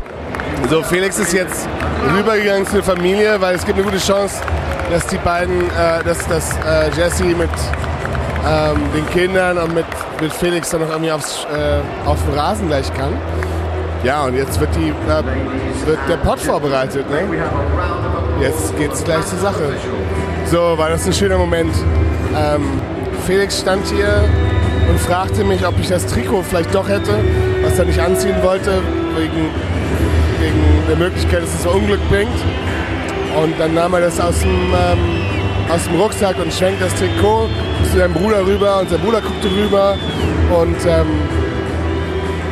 So, Felix ist jetzt rübergegangen zur Familie, weil es gibt eine gute Chance, dass die beiden, äh, dass, dass äh, Jesse mit ähm, den Kindern und mit, mit Felix dann noch irgendwie aufs, äh, auf den Rasen gleich kann. Ja, und jetzt wird, die, äh, wird der Pott vorbereitet. Ne? Jetzt geht's gleich zur Sache. So, war das ein schöner Moment. Ähm, Felix stand hier und fragte mich, ob ich das Trikot vielleicht doch hätte, was er nicht anziehen wollte, wegen, wegen der Möglichkeit, dass es Unglück bringt. Und dann nahm er das aus dem, ähm, aus dem Rucksack und schwenkte das Trikot zu seinem Bruder rüber und sein Bruder guckte rüber und ähm,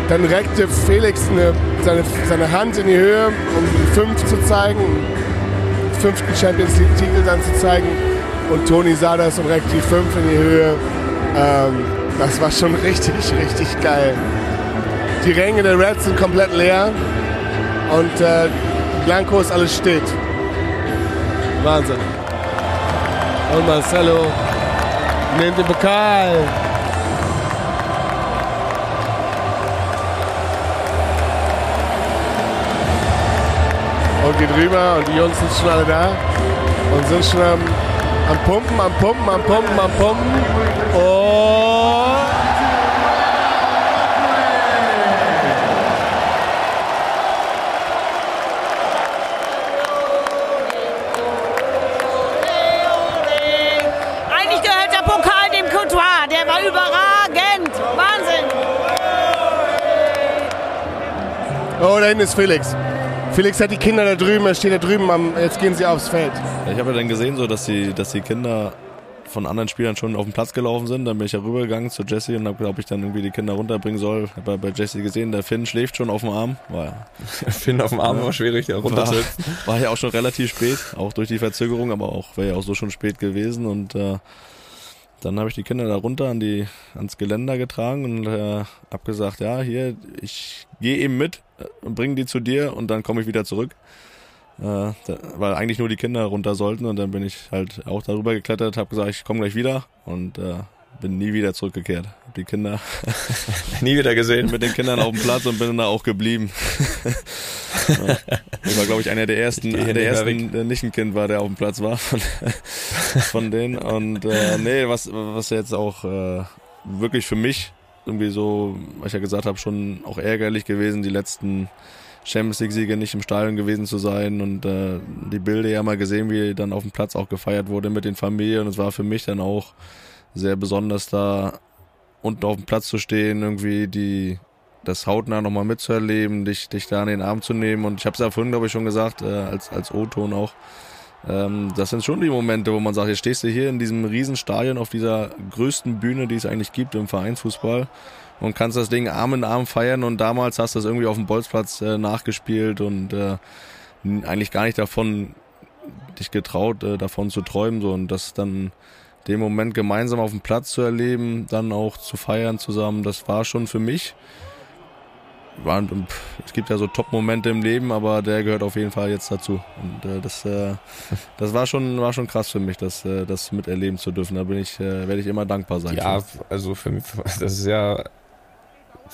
dann reckte Felix eine, seine, seine Hand in die Höhe, um fünf zu zeigen, fünften Champions League-Titel dann zu zeigen. Und Toni sah das und reckte die fünf in die Höhe. Ähm, das war schon richtig, richtig geil. Die Ränge der Reds sind komplett leer und äh, Blancos alles steht. Wahnsinn. Und Marcelo nimmt den Pokal. Und geht rüber und die Jungs sind schon alle da und sind schon am, am Pumpen, am Pumpen, am Pumpen, am Pumpen. Und hinten ist Felix. Felix hat die Kinder da drüben, er steht da drüben, am, jetzt gehen sie aufs Feld. Ja, ich habe ja dann gesehen, so, dass, die, dass die Kinder von anderen Spielern schon auf den Platz gelaufen sind. Dann bin ich ja rübergegangen zu Jesse und habe ob ich dann irgendwie die Kinder runterbringen soll. Habe bei Jesse gesehen, der Finn schläft schon auf dem Arm. War, ja. Finn auf dem Arm war schwierig, da runterzusetzen. War, war ja auch schon relativ spät, auch durch die Verzögerung, aber auch wäre ja auch so schon spät gewesen. Und äh, dann habe ich die Kinder da runter an die, ans Geländer getragen und äh, habe gesagt, ja, hier, ich gehe eben mit äh, und bringe die zu dir und dann komme ich wieder zurück. Äh, da, weil eigentlich nur die Kinder runter sollten und dann bin ich halt auch darüber geklettert, habe gesagt, ich komme gleich wieder und äh, bin nie wieder zurückgekehrt. Hab die Kinder nie wieder gesehen. Mit den Kindern auf dem Platz und bin da auch geblieben. Ich war, glaube ich, einer der ersten, hier der ersten, der nicht ein Kind war, der auf dem Platz war von, von denen. Und äh, nee, was, was jetzt auch äh, wirklich für mich irgendwie so, was ich ja gesagt habe, schon auch ärgerlich gewesen, die letzten Champions League Siege nicht im Stadion gewesen zu sein und äh, die Bilder ja mal gesehen, wie dann auf dem Platz auch gefeiert wurde mit den Familien. Und es war für mich dann auch sehr besonders da unten auf dem Platz zu stehen, irgendwie die das hautnah nochmal mitzuerleben, dich, dich da in den Arm zu nehmen. Und ich habe es ja vorhin, glaube ich, schon gesagt, äh, als, als O-Ton auch. Ähm, das sind schon die Momente, wo man sagt, jetzt stehst du hier in diesem Riesenstadion auf dieser größten Bühne, die es eigentlich gibt im Vereinsfußball und kannst das Ding Arm in Arm feiern und damals hast du es irgendwie auf dem Bolzplatz äh, nachgespielt und äh, eigentlich gar nicht davon dich getraut, äh, davon zu träumen so und das dann den Moment gemeinsam auf dem Platz zu erleben, dann auch zu feiern zusammen, das war schon für mich war, pff, es gibt ja so Top-Momente im Leben, aber der gehört auf jeden Fall jetzt dazu. Und äh, das, äh, das war schon, war schon krass für mich, das, äh, das miterleben zu dürfen. Da bin ich, äh, werde ich immer dankbar sein. Ja, für. also für mich, das ist ja,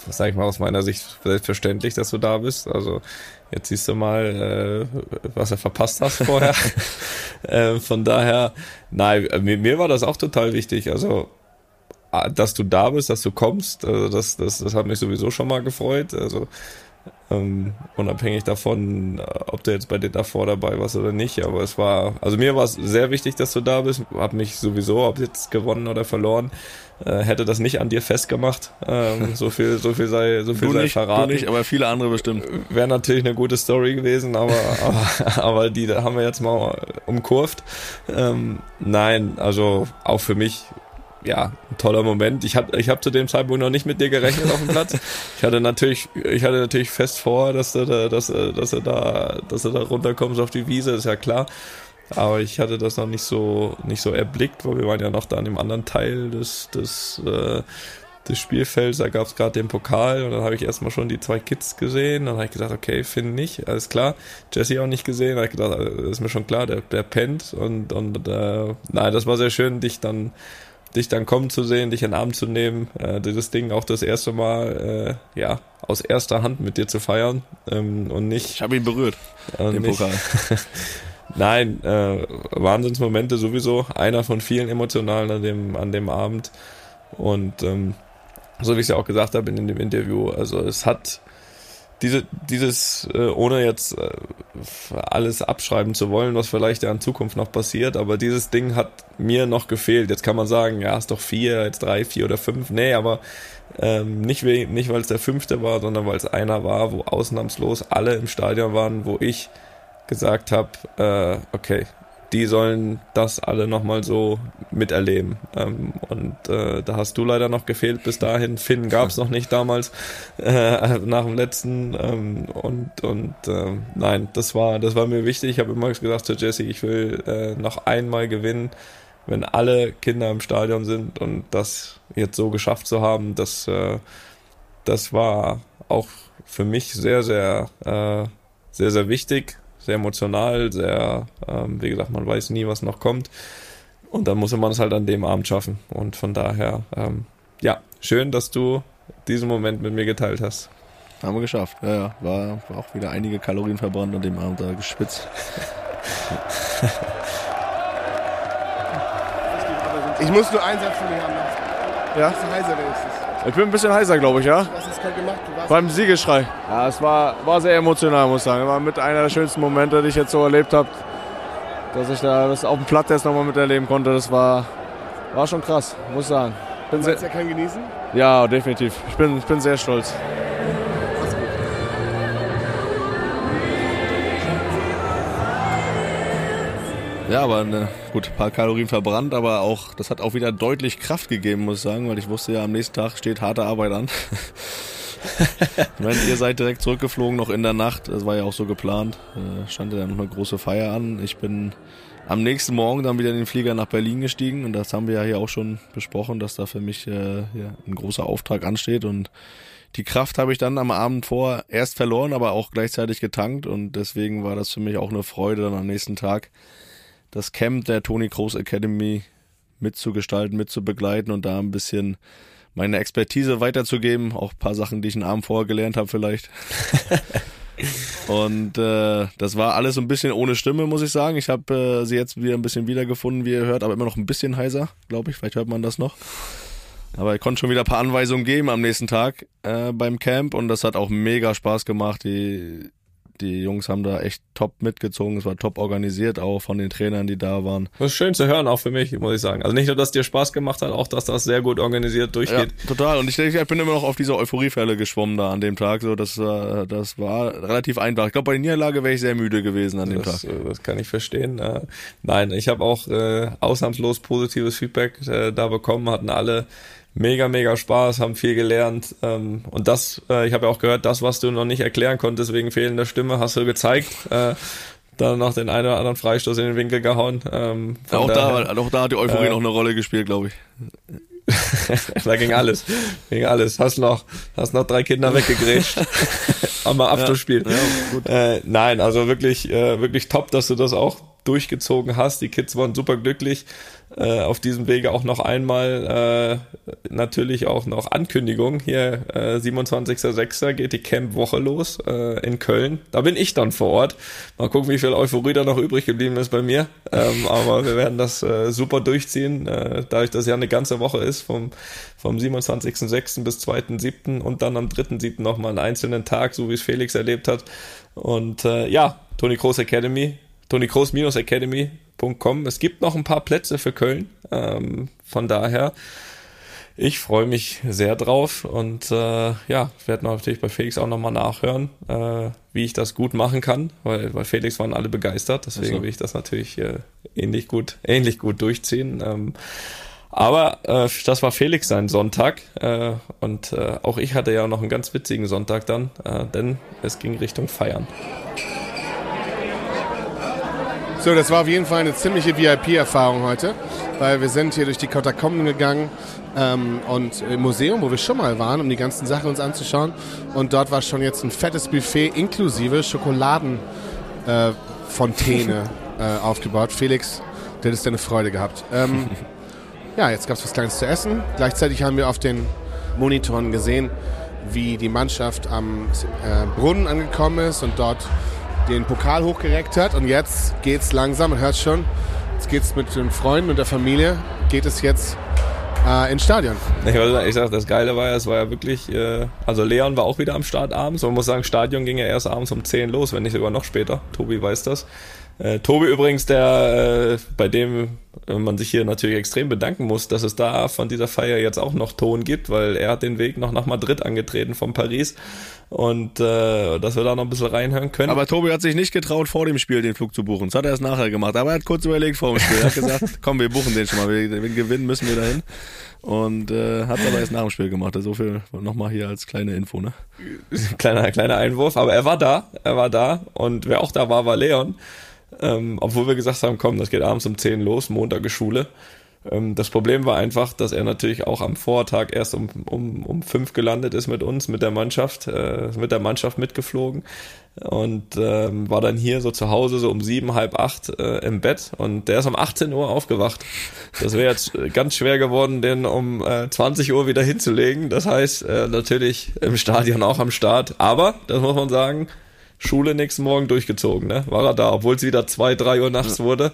sag ich mal, aus meiner Sicht selbstverständlich, dass du da bist. Also jetzt siehst du mal, äh, was du verpasst hast vorher. äh, von daher, nein, mir, mir war das auch total wichtig. Also dass du da bist, dass du kommst, also das, das, das hat mich sowieso schon mal gefreut. Also ähm, unabhängig davon, äh, ob du jetzt bei dir davor dabei warst oder nicht. Aber es war, also mir war es sehr wichtig, dass du da bist. Hab mich sowieso, ob jetzt gewonnen oder verloren, äh, hätte das nicht an dir festgemacht. Ähm, so viel, so viel sei, so viel Du sei nicht, verraten. du nicht, aber viele andere bestimmt. Wäre natürlich eine gute Story gewesen, aber, aber, aber die haben wir jetzt mal umkurvt. Ähm, nein, also auch für mich ja, ein toller Moment. Ich habe ich hab zu dem Zeitpunkt noch nicht mit dir gerechnet auf dem Platz. Ich hatte natürlich, ich hatte natürlich fest vor, dass du da, dass, dass du da, dass du da runterkommst auf die Wiese, ist ja klar. Aber ich hatte das noch nicht so, nicht so erblickt, weil wir waren ja noch da an dem anderen Teil des, des, äh, des Spielfelds. Da gab es gerade den Pokal und dann habe ich erstmal schon die zwei Kids gesehen. Dann habe ich gesagt, okay, Finn nicht, alles klar. Jesse auch nicht gesehen. Da habe ich gedacht, äh, ist mir schon klar, der, der pennt. Und, und äh, nein, das war sehr schön, dich dann dich dann kommen zu sehen, dich in den Arm zu nehmen, äh, dieses Ding auch das erste Mal äh, ja aus erster Hand mit dir zu feiern ähm, und nicht. Ich habe ihn berührt, äh, den nicht, Pokal. Nein, äh, Wahnsinnsmomente sowieso. Einer von vielen emotionalen an dem an dem Abend und ähm, so wie ich es ja auch gesagt habe in dem Interview, also es hat diese, dieses, äh, ohne jetzt äh, alles abschreiben zu wollen, was vielleicht ja in Zukunft noch passiert, aber dieses Ding hat mir noch gefehlt. Jetzt kann man sagen, ja, ist doch vier, jetzt drei, vier oder fünf. Nee, aber ähm, nicht, nicht weil es der fünfte war, sondern weil es einer war, wo ausnahmslos alle im Stadion waren, wo ich gesagt habe, äh, okay, die sollen das alle nochmal so miterleben. Ähm, und äh, da hast du leider noch gefehlt bis dahin. Finn gab es noch nicht damals äh, nach dem letzten. Ähm, und und ähm, nein, das war, das war mir wichtig. Ich habe immer gesagt zu Jesse, ich will äh, noch einmal gewinnen, wenn alle Kinder im Stadion sind und das jetzt so geschafft zu haben, das, äh, das war auch für mich sehr, sehr, äh, sehr, sehr wichtig, sehr emotional, sehr, ähm, wie gesagt, man weiß nie, was noch kommt. Und dann muss man es halt an dem Abend schaffen. Und von daher, ähm, ja, schön, dass du diesen Moment mit mir geteilt hast. Haben wir geschafft. Ja, ja. War, war auch wieder einige Kalorien verbrannt an dem Abend da gespitzt. Ich muss nur einen Satz von dir haben. noch. Ja? Bist du heiser wenigstens? Ich bin ein bisschen heißer, glaube ich, ja? Was hast du gerade gemacht? Du warst Beim Siegeschrei. Ja, es war, war sehr emotional, muss ich sagen. War mit einer der schönsten Momente, die ich jetzt so erlebt habe. Dass ich da das auf dem Platz jetzt nochmal miterleben konnte, das war, war schon krass, muss ich sagen. Bin Du sehr, meinst, er kann genießen? ja, definitiv. Ich bin, ich bin sehr stolz. Ja, aber ne, gut, ein paar Kalorien verbrannt, aber auch, das hat auch wieder deutlich Kraft gegeben, muss ich sagen, weil ich wusste ja, am nächsten Tag steht harte Arbeit an. ich meine, ihr seid direkt zurückgeflogen, noch in der Nacht, das war ja auch so geplant, äh, stand ja dann noch eine große Feier an. Ich bin am nächsten Morgen dann wieder in den Flieger nach Berlin gestiegen und das haben wir ja hier auch schon besprochen, dass da für mich äh, ja, ein großer Auftrag ansteht und die Kraft habe ich dann am Abend vor erst verloren, aber auch gleichzeitig getankt und deswegen war das für mich auch eine Freude, dann am nächsten Tag das Camp der Tony Kroos Academy mitzugestalten, mitzubegleiten und da ein bisschen meine Expertise weiterzugeben, auch ein paar Sachen, die ich einen Abend vorher gelernt habe vielleicht. und äh, das war alles so ein bisschen ohne Stimme, muss ich sagen. Ich habe äh, sie jetzt wieder ein bisschen wiedergefunden, wie ihr hört, aber immer noch ein bisschen heiser, glaube ich. Vielleicht hört man das noch. Aber ich konnte schon wieder ein paar Anweisungen geben am nächsten Tag äh, beim Camp und das hat auch mega Spaß gemacht. Die, die Jungs haben da echt top mitgezogen. Es war top organisiert, auch von den Trainern, die da waren. Das ist schön zu hören, auch für mich, muss ich sagen. Also nicht nur, dass dir Spaß gemacht hat, auch, dass das sehr gut organisiert durchgeht. Ja, total. Und ich denke, ich bin immer noch auf dieser Euphoriefälle geschwommen da an dem Tag. So, das, war- das war relativ einfach. Ich glaube, bei der Niederlage wäre ich sehr müde gewesen an dem Das, Tag. äh, das kann ich verstehen. Äh, nein, ich habe auch äh, ausnahmslos positives Feedback äh, da bekommen, hatten alle mega, mega Spaß, haben viel gelernt. Ähm, und das, äh, ich habe ja auch gehört, das, was du noch nicht erklären konntest wegen fehlender Stimme, hast du gezeigt. Äh, dann noch den einen oder anderen Freistoß in den Winkel gehauen. Ähm, Auch daher- da, auch da hat die Euphorie äh, noch eine Rolle gespielt, glaube ich. da ging alles. Ging alles. Hast noch, hast noch drei Kinder weggegrätscht. Am Abschlussspiel. Äh, nein, also wirklich, äh, wirklich top, dass du das auch durchgezogen hast. Die Kids waren super glücklich. Äh, auf diesem Wege auch noch einmal äh, natürlich auch noch Ankündigung. Hier äh, 27.06. geht die Camp-Woche los äh, in Köln. Da bin ich dann vor Ort. Mal gucken, wie viel Euphorie da noch übrig geblieben ist bei mir. Ähm, aber wir werden das äh, super durchziehen, äh, dadurch, dass ja eine ganze Woche ist, vom, vom 27.06. bis 2.07. und dann am 3.07. nochmal einen einzelnen Tag, so wie es Felix erlebt hat. Und äh, ja, Toni Kroos Academy, Toni Kroos-Academy.com. Es gibt noch ein paar Plätze für Köln. Ähm, von daher, ich freue mich sehr drauf und äh, ja, ich werde natürlich bei Felix auch nochmal nachhören, äh, wie ich das gut machen kann, weil bei Felix waren alle begeistert, deswegen so. will ich das natürlich äh, ähnlich gut, ähnlich gut durchziehen. Ähm, aber äh, das war Felix sein Sonntag äh, und äh, auch ich hatte ja noch einen ganz witzigen Sonntag dann, äh, denn es ging Richtung Feiern. So, das war auf jeden Fall eine ziemliche VIP-Erfahrung heute, weil wir sind hier durch die Katakomben gegangen ähm, und im Museum, wo wir schon mal waren, um die ganzen Sachen uns anzuschauen. Und dort war schon jetzt ein fettes Buffet inklusive Schokoladenfontäne äh, äh, aufgebaut. Felix, du hättest deine Freude gehabt. Ähm, ja, jetzt gab es was Kleines zu essen. Gleichzeitig haben wir auf den Monitoren gesehen, wie die Mannschaft am äh, Brunnen angekommen ist und dort den Pokal hochgereckt hat. Und jetzt geht's langsam, man hört schon, jetzt geht's mit den Freunden und der Familie, geht es jetzt äh, ins Stadion. Ich, wollte- ich sag, das Geile war ja, es war ja wirklich, äh, also Leon war auch wieder am Start abends. Man muss sagen, Stadion ging ja erst abends um 10 los, wenn nicht sogar noch später. Tobi weiß das. Äh, Tobi übrigens, der, äh, bei dem äh, man sich hier natürlich extrem bedanken muss, dass es da von dieser Feier jetzt auch noch Ton gibt, weil er hat den Weg noch nach Madrid angetreten von Paris und äh, dass wir da noch ein bisschen reinhören können. Aber Tobi hat sich nicht getraut, vor dem Spiel den Flug zu buchen. Das hat er erst nachher gemacht. Aber er hat kurz überlegt vor dem Spiel. Er hat gesagt, komm, wir buchen den schon mal. Wir, wenn gewinnen, müssen wir dahin. Und äh, hat aber erst nach dem Spiel gemacht. So viel nochmal hier als kleine Info, ne? kleiner, kleiner Einwurf, aber er war da, er war da und wer auch da war, war Leon. Ähm, obwohl wir gesagt haben, komm, das geht abends um 10 los, Montag ist Schule. Ähm, das Problem war einfach, dass er natürlich auch am Vortag erst um, um, um fünf gelandet ist mit uns, mit der Mannschaft, äh, mit der Mannschaft mitgeflogen und ähm, war dann hier so zu Hause so um sieben, halb acht äh, im Bett und der ist um 18 Uhr aufgewacht. Das wäre jetzt ganz schwer geworden, den um äh, 20 Uhr wieder hinzulegen. Das heißt, äh, natürlich im Stadion auch am Start, aber, das muss man sagen, Schule nächsten Morgen durchgezogen, ne? War er da, obwohl es wieder zwei, drei Uhr nachts wurde,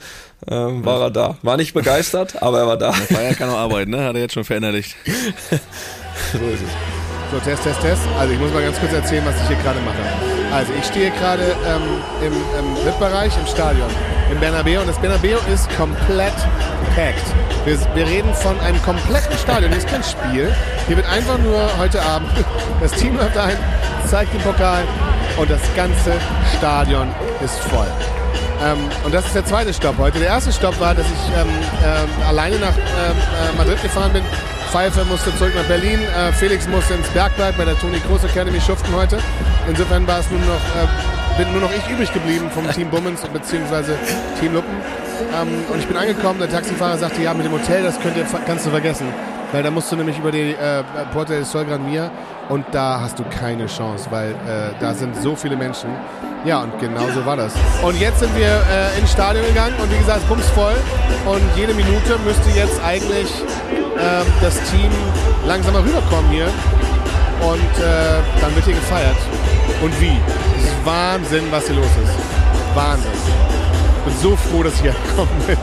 ähm, war er da. War nicht begeistert, aber er war da. Der Feier kann auch arbeiten, ne? Hat er jetzt schon verinnerlicht. so ist es. So, Test, Test, Test. Also ich muss mal ganz kurz erzählen, was ich hier gerade mache. Also ich stehe gerade ähm, im, im VIP-Bereich im Stadion, im Bernabeu und das Bernabeu ist komplett packed. Wir, wir reden von einem kompletten Stadion. Hier ist kein Spiel. Hier wird einfach nur heute Abend das Team läuft ein, zeigt den Pokal und das ganze Stadion ist voll. Ähm, und das ist der zweite Stopp heute. Der erste Stopp war, dass ich ähm, äh, alleine nach ähm, äh, Madrid gefahren bin. Pfeiffer musste zurück nach Berlin. Äh, Felix musste ins Bergwerk bei der Toni Groß Academy schuften heute. Insofern war es nur noch, äh, bin nur noch ich übrig geblieben vom Team Bummens bzw. Team Luppen. Ähm, und ich bin angekommen, der Taxifahrer sagte, ja, mit dem Hotel, das könnt ihr, kannst du vergessen. Weil da musst du nämlich über die äh, Porta del Sol Gran Via und da hast du keine Chance, weil äh, da sind so viele Menschen. Ja, und genau so war das. Und jetzt sind wir äh, ins Stadion gegangen und wie gesagt, voll. Und jede Minute müsste jetzt eigentlich äh, das Team langsam mal rüberkommen hier. Und äh, dann wird hier gefeiert. Und wie? Es ist Wahnsinn, was hier los ist. Wahnsinn. Ich bin so froh, dass ich hier gekommen bin.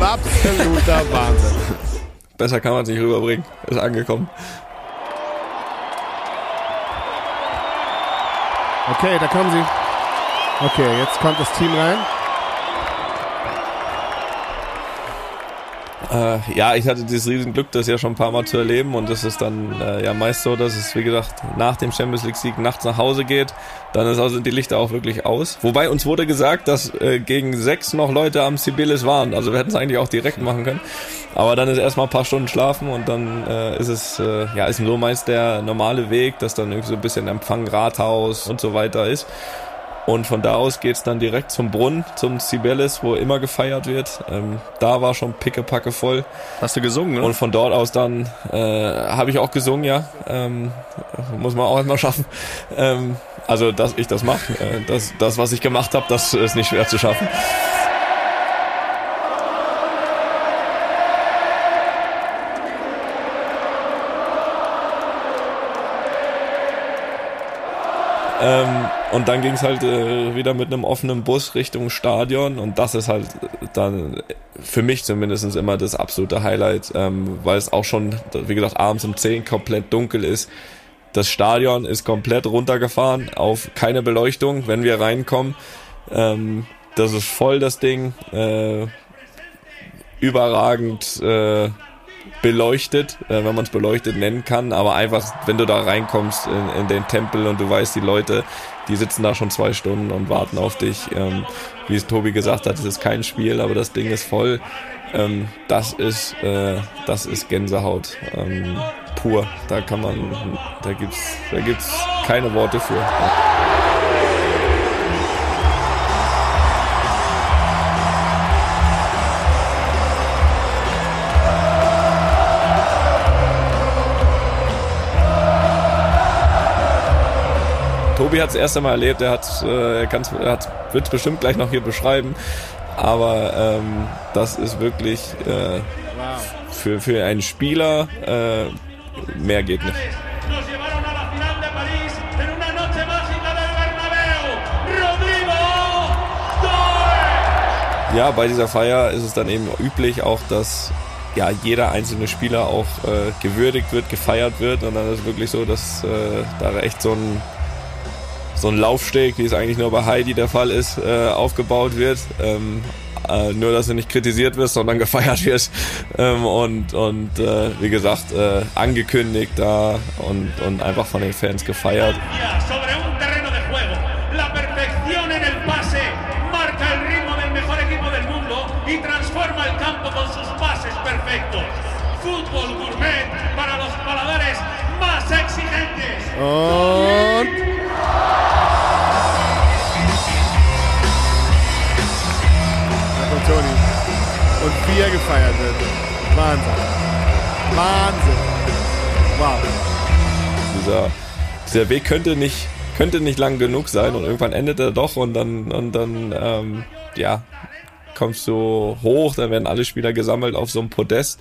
Absoluter Wahnsinn. Besser kann man es nicht rüberbringen. Ist angekommen. Okay, da kommen sie. Okay, jetzt kommt das Team rein. Äh, ja, ich hatte dieses Riesenglück, das ja schon ein paar Mal zu erleben und es ist dann äh, ja meist so, dass es, wie gesagt, nach dem Champions League Sieg nachts nach Hause geht. Dann ist also die Lichter auch wirklich aus. Wobei uns wurde gesagt, dass äh, gegen sechs noch Leute am Sibylis waren. Also wir hätten es eigentlich auch direkt machen können. Aber dann ist erstmal ein paar Stunden schlafen und dann äh, ist es, äh, ja, ist so meist der normale Weg, dass dann irgendwie so ein bisschen Empfang, Rathaus und so weiter ist. Und von da aus geht's dann direkt zum Brunnen, zum Cibeles, wo immer gefeiert wird. Ähm, da war schon pickepacke voll. Hast du gesungen, ne? Und von dort aus dann äh, habe ich auch gesungen, ja. Ähm, muss man auch erstmal schaffen. Ähm, also, dass ich das mache, äh, das, das, was ich gemacht habe, das ist nicht schwer zu schaffen. Ähm, und dann ging es halt äh, wieder mit einem offenen Bus Richtung Stadion und das ist halt dann für mich zumindest immer das absolute Highlight, ähm, weil es auch schon, wie gesagt, abends um 10 komplett dunkel ist. Das Stadion ist komplett runtergefahren auf keine Beleuchtung, wenn wir reinkommen. Ähm, das ist voll das Ding. Äh, überragend äh, beleuchtet, äh, wenn man es beleuchtet nennen kann, aber einfach, wenn du da reinkommst in, in, den Tempel und du weißt, die Leute, die sitzen da schon zwei Stunden und warten auf dich. Ähm, wie es Tobi gesagt hat, es ist kein Spiel, aber das Ding ist voll. Ähm, das ist, äh, das ist Gänsehaut ähm, pur. Da kann man, da gibt's, da gibt's keine Worte für. Tobi hat es erst einmal erlebt, er hat, äh, er, er wird es bestimmt gleich noch hier beschreiben, aber ähm, das ist wirklich äh, für, für einen Spieler äh, mehr geht nicht. Ja, bei dieser Feier ist es dann eben üblich auch, dass ja, jeder einzelne Spieler auch äh, gewürdigt wird, gefeiert wird. Und dann ist es wirklich so, dass äh, da echt so ein so ein Laufsteg, wie es eigentlich nur bei Heidi der Fall ist, äh, aufgebaut wird. Ähm, äh, nur, dass du nicht kritisiert wirst, sondern gefeiert wirst. Ähm, und und äh, wie gesagt, äh, angekündigt da und, und einfach von den Fans gefeiert. sobre wie er gefeiert wird. Wahnsinn. Wahnsinn. Wow. Dieser, dieser Weg könnte nicht, könnte nicht lang genug sein und irgendwann endet er doch und dann, und dann, ähm, ja, kommst du hoch, dann werden alle Spieler gesammelt auf so einem Podest,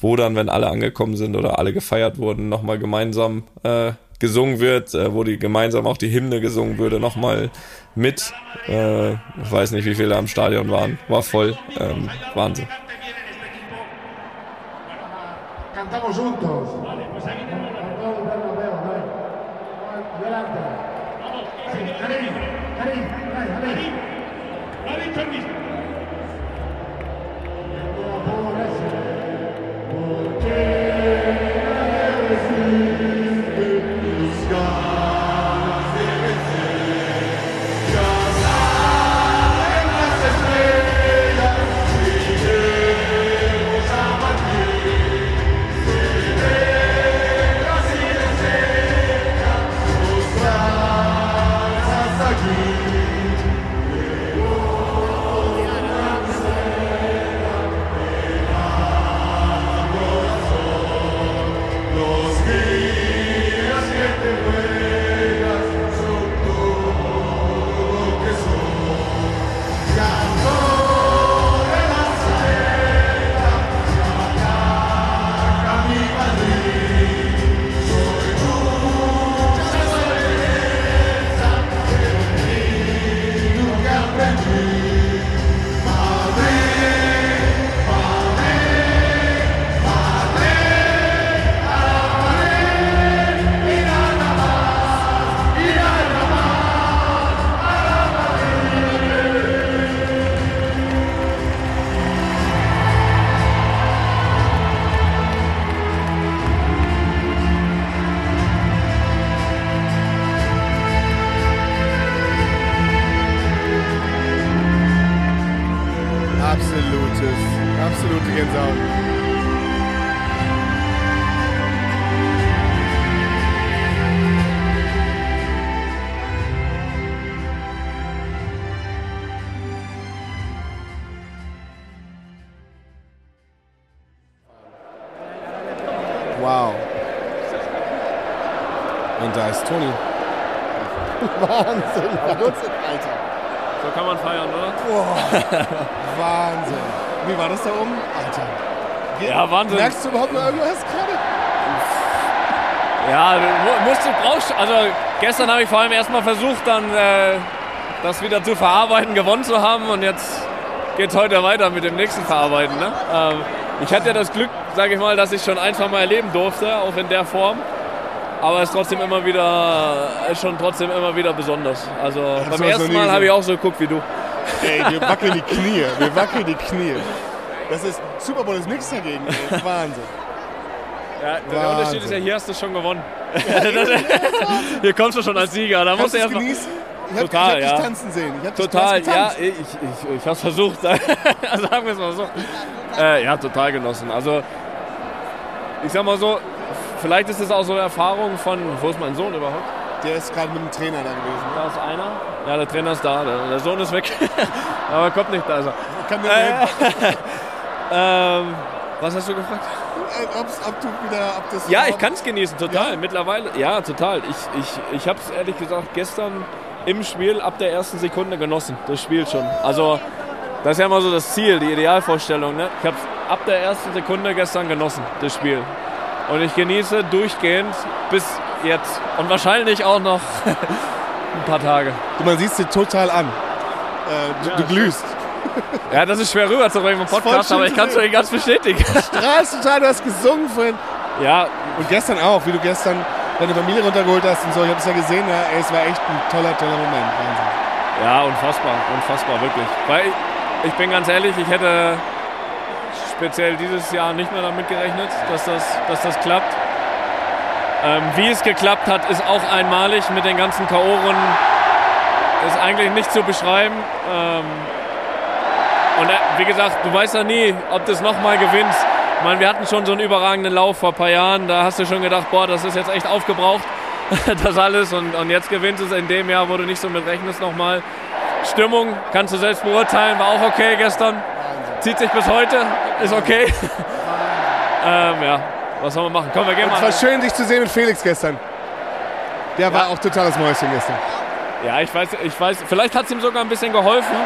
wo dann, wenn alle angekommen sind oder alle gefeiert wurden, nochmal gemeinsam äh, gesungen wird, äh, wo die gemeinsam auch die Hymne gesungen würde, nochmal mit. Äh, ich weiß nicht, wie viele am Stadion waren. War voll. Ähm, Wahnsinn. Cantamos juntos. Das da oben? Alter. Ja, Wahnsinn. Merkst du überhaupt noch irgendwas gerade? Ja, musst du brauchst. Also gestern habe ich vor allem erstmal versucht, dann äh, das wieder zu verarbeiten, gewonnen zu haben und jetzt geht's heute weiter mit dem nächsten Verarbeiten. Ne? Ähm, ich hatte ja das Glück, sage ich mal, dass ich schon ein, zwei Mal erleben durfte, auch in der Form. Aber es ist trotzdem immer wieder, ist schon trotzdem immer wieder besonders. Also hast beim ersten Mal habe ich auch so geguckt wie du. Ey, wir wackeln die Knie. Wir wackeln die Knie. Das ist Super Bowl ist nichts dagegen. Wahnsinn. Ja, der Wahnsinn. Unterschied ist ja, hier hast du schon gewonnen. hier kommst du schon als Sieger. Da musst du du es erst mal- genießen? Ich hab, Total, ich hab ja. dich tanzen sehen. Ich hab dich Total, ja, ich, ich, ich hab's versucht. Sagen wir es mal so. Äh, ja, total genossen. Also, ich sag mal so, vielleicht ist es auch so eine Erfahrung von, wo ist mein Sohn überhaupt? Der ist gerade mit dem Trainer da gewesen. Da ist einer. Ja, der Trainer ist da, der, Sohn ist weg. Aber kommt nicht da. Er. Kann mir Äh, ähm, was hast du gefragt? Ob's- ob du wieder, ob das Ja, ich kann es genießen, total. Mittlerweile, ja, total. Ich, ich, ich habe es ehrlich gesagt gestern im Spiel ab der ersten Sekunde genossen, das Spiel schon. Also, das ist ja immer so das Ziel, die Idealvorstellung. Ne? Ich habe es ab der ersten Sekunde gestern genossen, das Spiel. Und ich genieße durchgehend bis jetzt. Und wahrscheinlich auch noch ein paar Tage. Du, man sieht dir total an. Äh, du, du glühst. Ja, das ist schwer rüberzubringen im Podcast, aber ich kann es euch ganz bestätigen. strahlst total, du hast gesungen vorhin. Ja. Und gestern auch, wie du gestern, deine Familie runtergeholt hast und so. Ich habe es ja gesehen, ja, ey, es war echt ein toller, toller Moment. Wahnsinn. Ja, unfassbar, unfassbar, wirklich. Weil ich, ich bin ganz ehrlich, ich hätte speziell dieses Jahr nicht mehr damit gerechnet, dass das, dass das klappt. Ähm, wie es geklappt hat, ist auch einmalig mit den ganzen K.O.-Runden. Ist eigentlich nicht zu beschreiben. Ähm, und äh, wie gesagt, du weißt ja nie, ob du es nochmal gewinnst. Ich meine, wir hatten schon so einen überragenden Lauf vor ein paar Jahren. Da hast du schon gedacht, boah, das ist jetzt echt aufgebraucht, das alles. Und, und jetzt gewinnst du es in dem Jahr, wo du nicht so mit rechnest nochmal. Stimmung kannst du selbst beurteilen, war auch okay gestern. Zieht sich bis heute, ist okay. ähm, ja, was soll man machen? Komm, wir gehen mal. es war schön, dich zu sehen mit Felix gestern. Der war auch totales Mäuschen gestern. Ja, ich weiß, ich weiß, vielleicht hat es ihm sogar ein bisschen geholfen,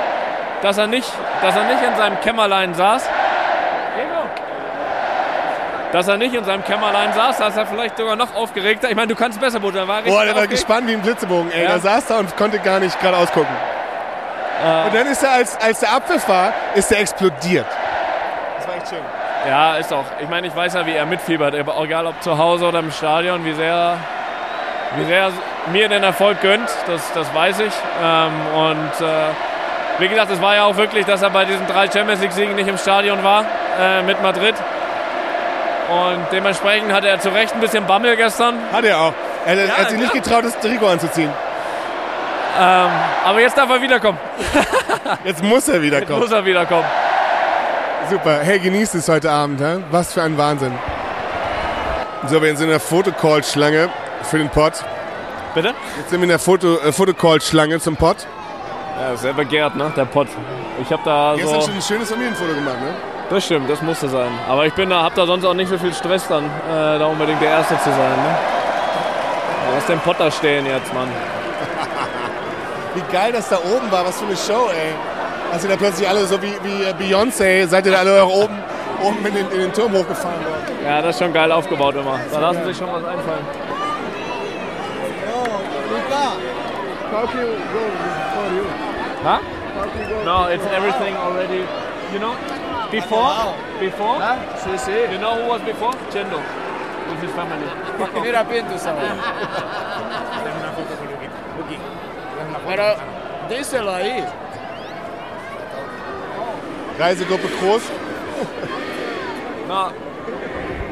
dass er nicht, dass er nicht in seinem Kämmerlein saß. Dass er nicht in seinem Kämmerlein saß, da ist er vielleicht sogar noch aufgeregter. Ich meine, du kannst besser beurteilen. War richtig Boah, der war gespannt wie ein Blitzebogen. Ey, Ja. der saß da und konnte gar nicht geradeaus gucken. Äh. Und dann ist er, als, als der Abpfiff war, ist er explodiert. Das war echt schön. Ja, ist auch. Ich meine, ich weiß ja, wie er mitfiebert, egal ob zu Hause oder im Stadion, wie sehr, wie sehr er mir den Erfolg gönnt, das, das weiß ich. Ähm, und äh, wie gesagt, es war ja auch wirklich, dass er bei diesen drei Champions League-Siegen nicht im Stadion war äh, mit Madrid. Und dementsprechend hatte er zu Recht ein bisschen Bammel gestern. Hat er auch. Er, hat- Ja, hat sich nicht getraut, das Trikot anzuziehen. Ähm, aber jetzt darf er wiederkommen. Jetzt muss er wiederkommen. Jetzt muss er wiederkommen. Super. Hey, genießt es heute Abend. Hä? Was für ein Wahnsinn. So, wir sind in der Fotocall-Schlange für den Pod. Bitte? Jetzt sind wir in der Foto, äh, Fotocall-Schlange zum Pod. Ja, sehr begehrt, ne? Der Pott. Ich habe da Gestern so. schon ein schönes Familienfoto gemacht, ne? Das stimmt, das musste sein. Aber ich bin da, hab da sonst auch nicht so viel Stress dann, äh, da unbedingt der Erste zu sein. Ne? Lass den Potter stehen jetzt, Mann. Wie geil das da oben war, was für eine Show, ey. Als ihr da plötzlich alle so wie, wie äh, Beyoncé, seid ihr da alle auch oben, oben in, den, in den Turm hochgefahren worden. Ja, das ist schon geil aufgebaut immer. Da lassen sich schon was einfallen. Huh? No, it's everything already. You know, before, before, you know who was before? Chendo, with his family. Mira, Pinto, Pero díselo ahí. Reisegruppe Groß. No,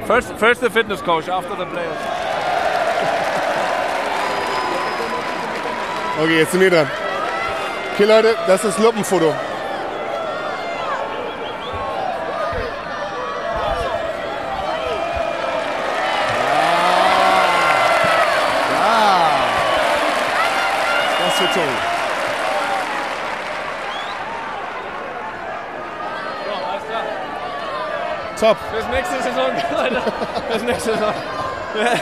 first, first the fitness coach, after the players. Okay, jetzt sind wir dran. Okay, Leute, das ist Luppenfoto. Ja. Das wird toll. Top. Bis nächste Saison, Leute. Bis nächste Saison.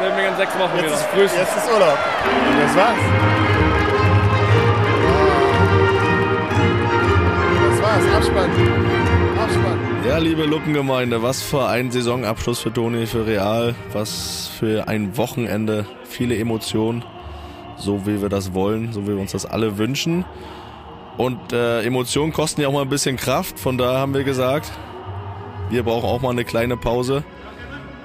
Sehen wir in sechs Wochen Jetzt wieder. ist, jetzt ist Urlaub. Und das war's. War's. Abspann. Abspann. Ja, liebe Luppengemeinde, was für ein Saisonabschluss für Toni, für Real, was für ein Wochenende, viele Emotionen, so wie wir das wollen, so wie wir uns das alle wünschen. Und äh, Emotionen kosten ja auch mal ein bisschen Kraft, von daher haben wir gesagt, wir brauchen auch mal eine kleine Pause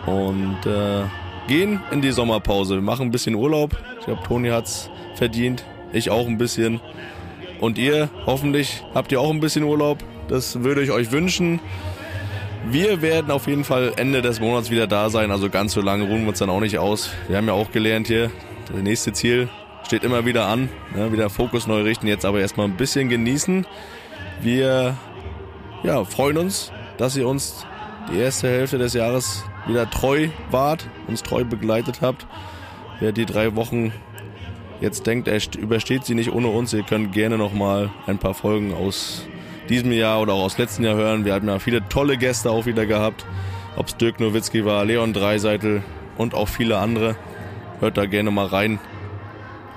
und äh, gehen in die Sommerpause. Wir machen ein bisschen Urlaub. Ich glaube, Toni hat's verdient, ich auch ein bisschen. Und ihr, hoffentlich habt ihr auch ein bisschen Urlaub. Das würde ich euch wünschen. Wir werden auf jeden Fall Ende des Monats wieder da sein. Also ganz so lange ruhen wir uns dann auch nicht aus. Wir haben ja auch gelernt hier, das nächste Ziel steht immer wieder an. Ne, wieder Fokus neu richten, jetzt aber erstmal ein bisschen genießen. Wir ja, freuen uns, dass ihr uns die erste Hälfte des Jahres wieder treu wart, uns treu begleitet habt. Wer die drei Wochen jetzt denkt, er st- übersteht sie nicht ohne uns, ihr könnt gerne nochmal ein paar Folgen aus diesem Jahr oder auch aus letzten Jahr hören. Wir haben ja viele tolle Gäste auch wieder gehabt. Ob es Dirk Nowitzki war, Leon Dreiseitel und auch viele andere. Hört da gerne mal rein.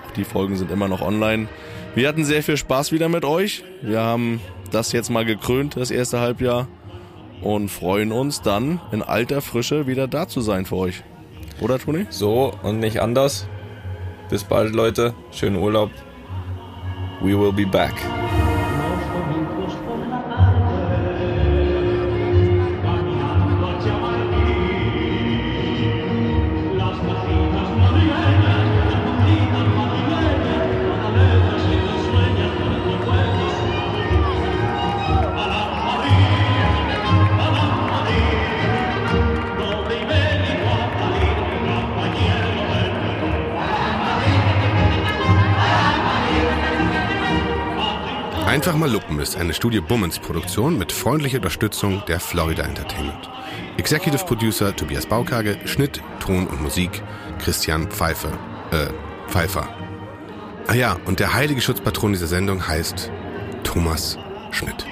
Auch die Folgen sind immer noch online. Wir hatten sehr viel Spaß wieder mit euch. Wir haben das jetzt mal gekrönt, das erste Halbjahr. Und freuen uns dann in alter Frische wieder da zu sein für euch. Oder Toni? So und nicht anders. Bis bald, Leute. Schönen Urlaub. We will be back. Einfach mal Lupen ist eine Studio Bummens Produktion mit freundlicher Unterstützung der Florida Entertainment. Executive Producer Tobias Baukage, Schnitt, Ton und Musik Christian Pfeiffer. Äh, Pfeiffer. Ah ja, und der heilige Schutzpatron dieser Sendung heißt Thomas Schmidt.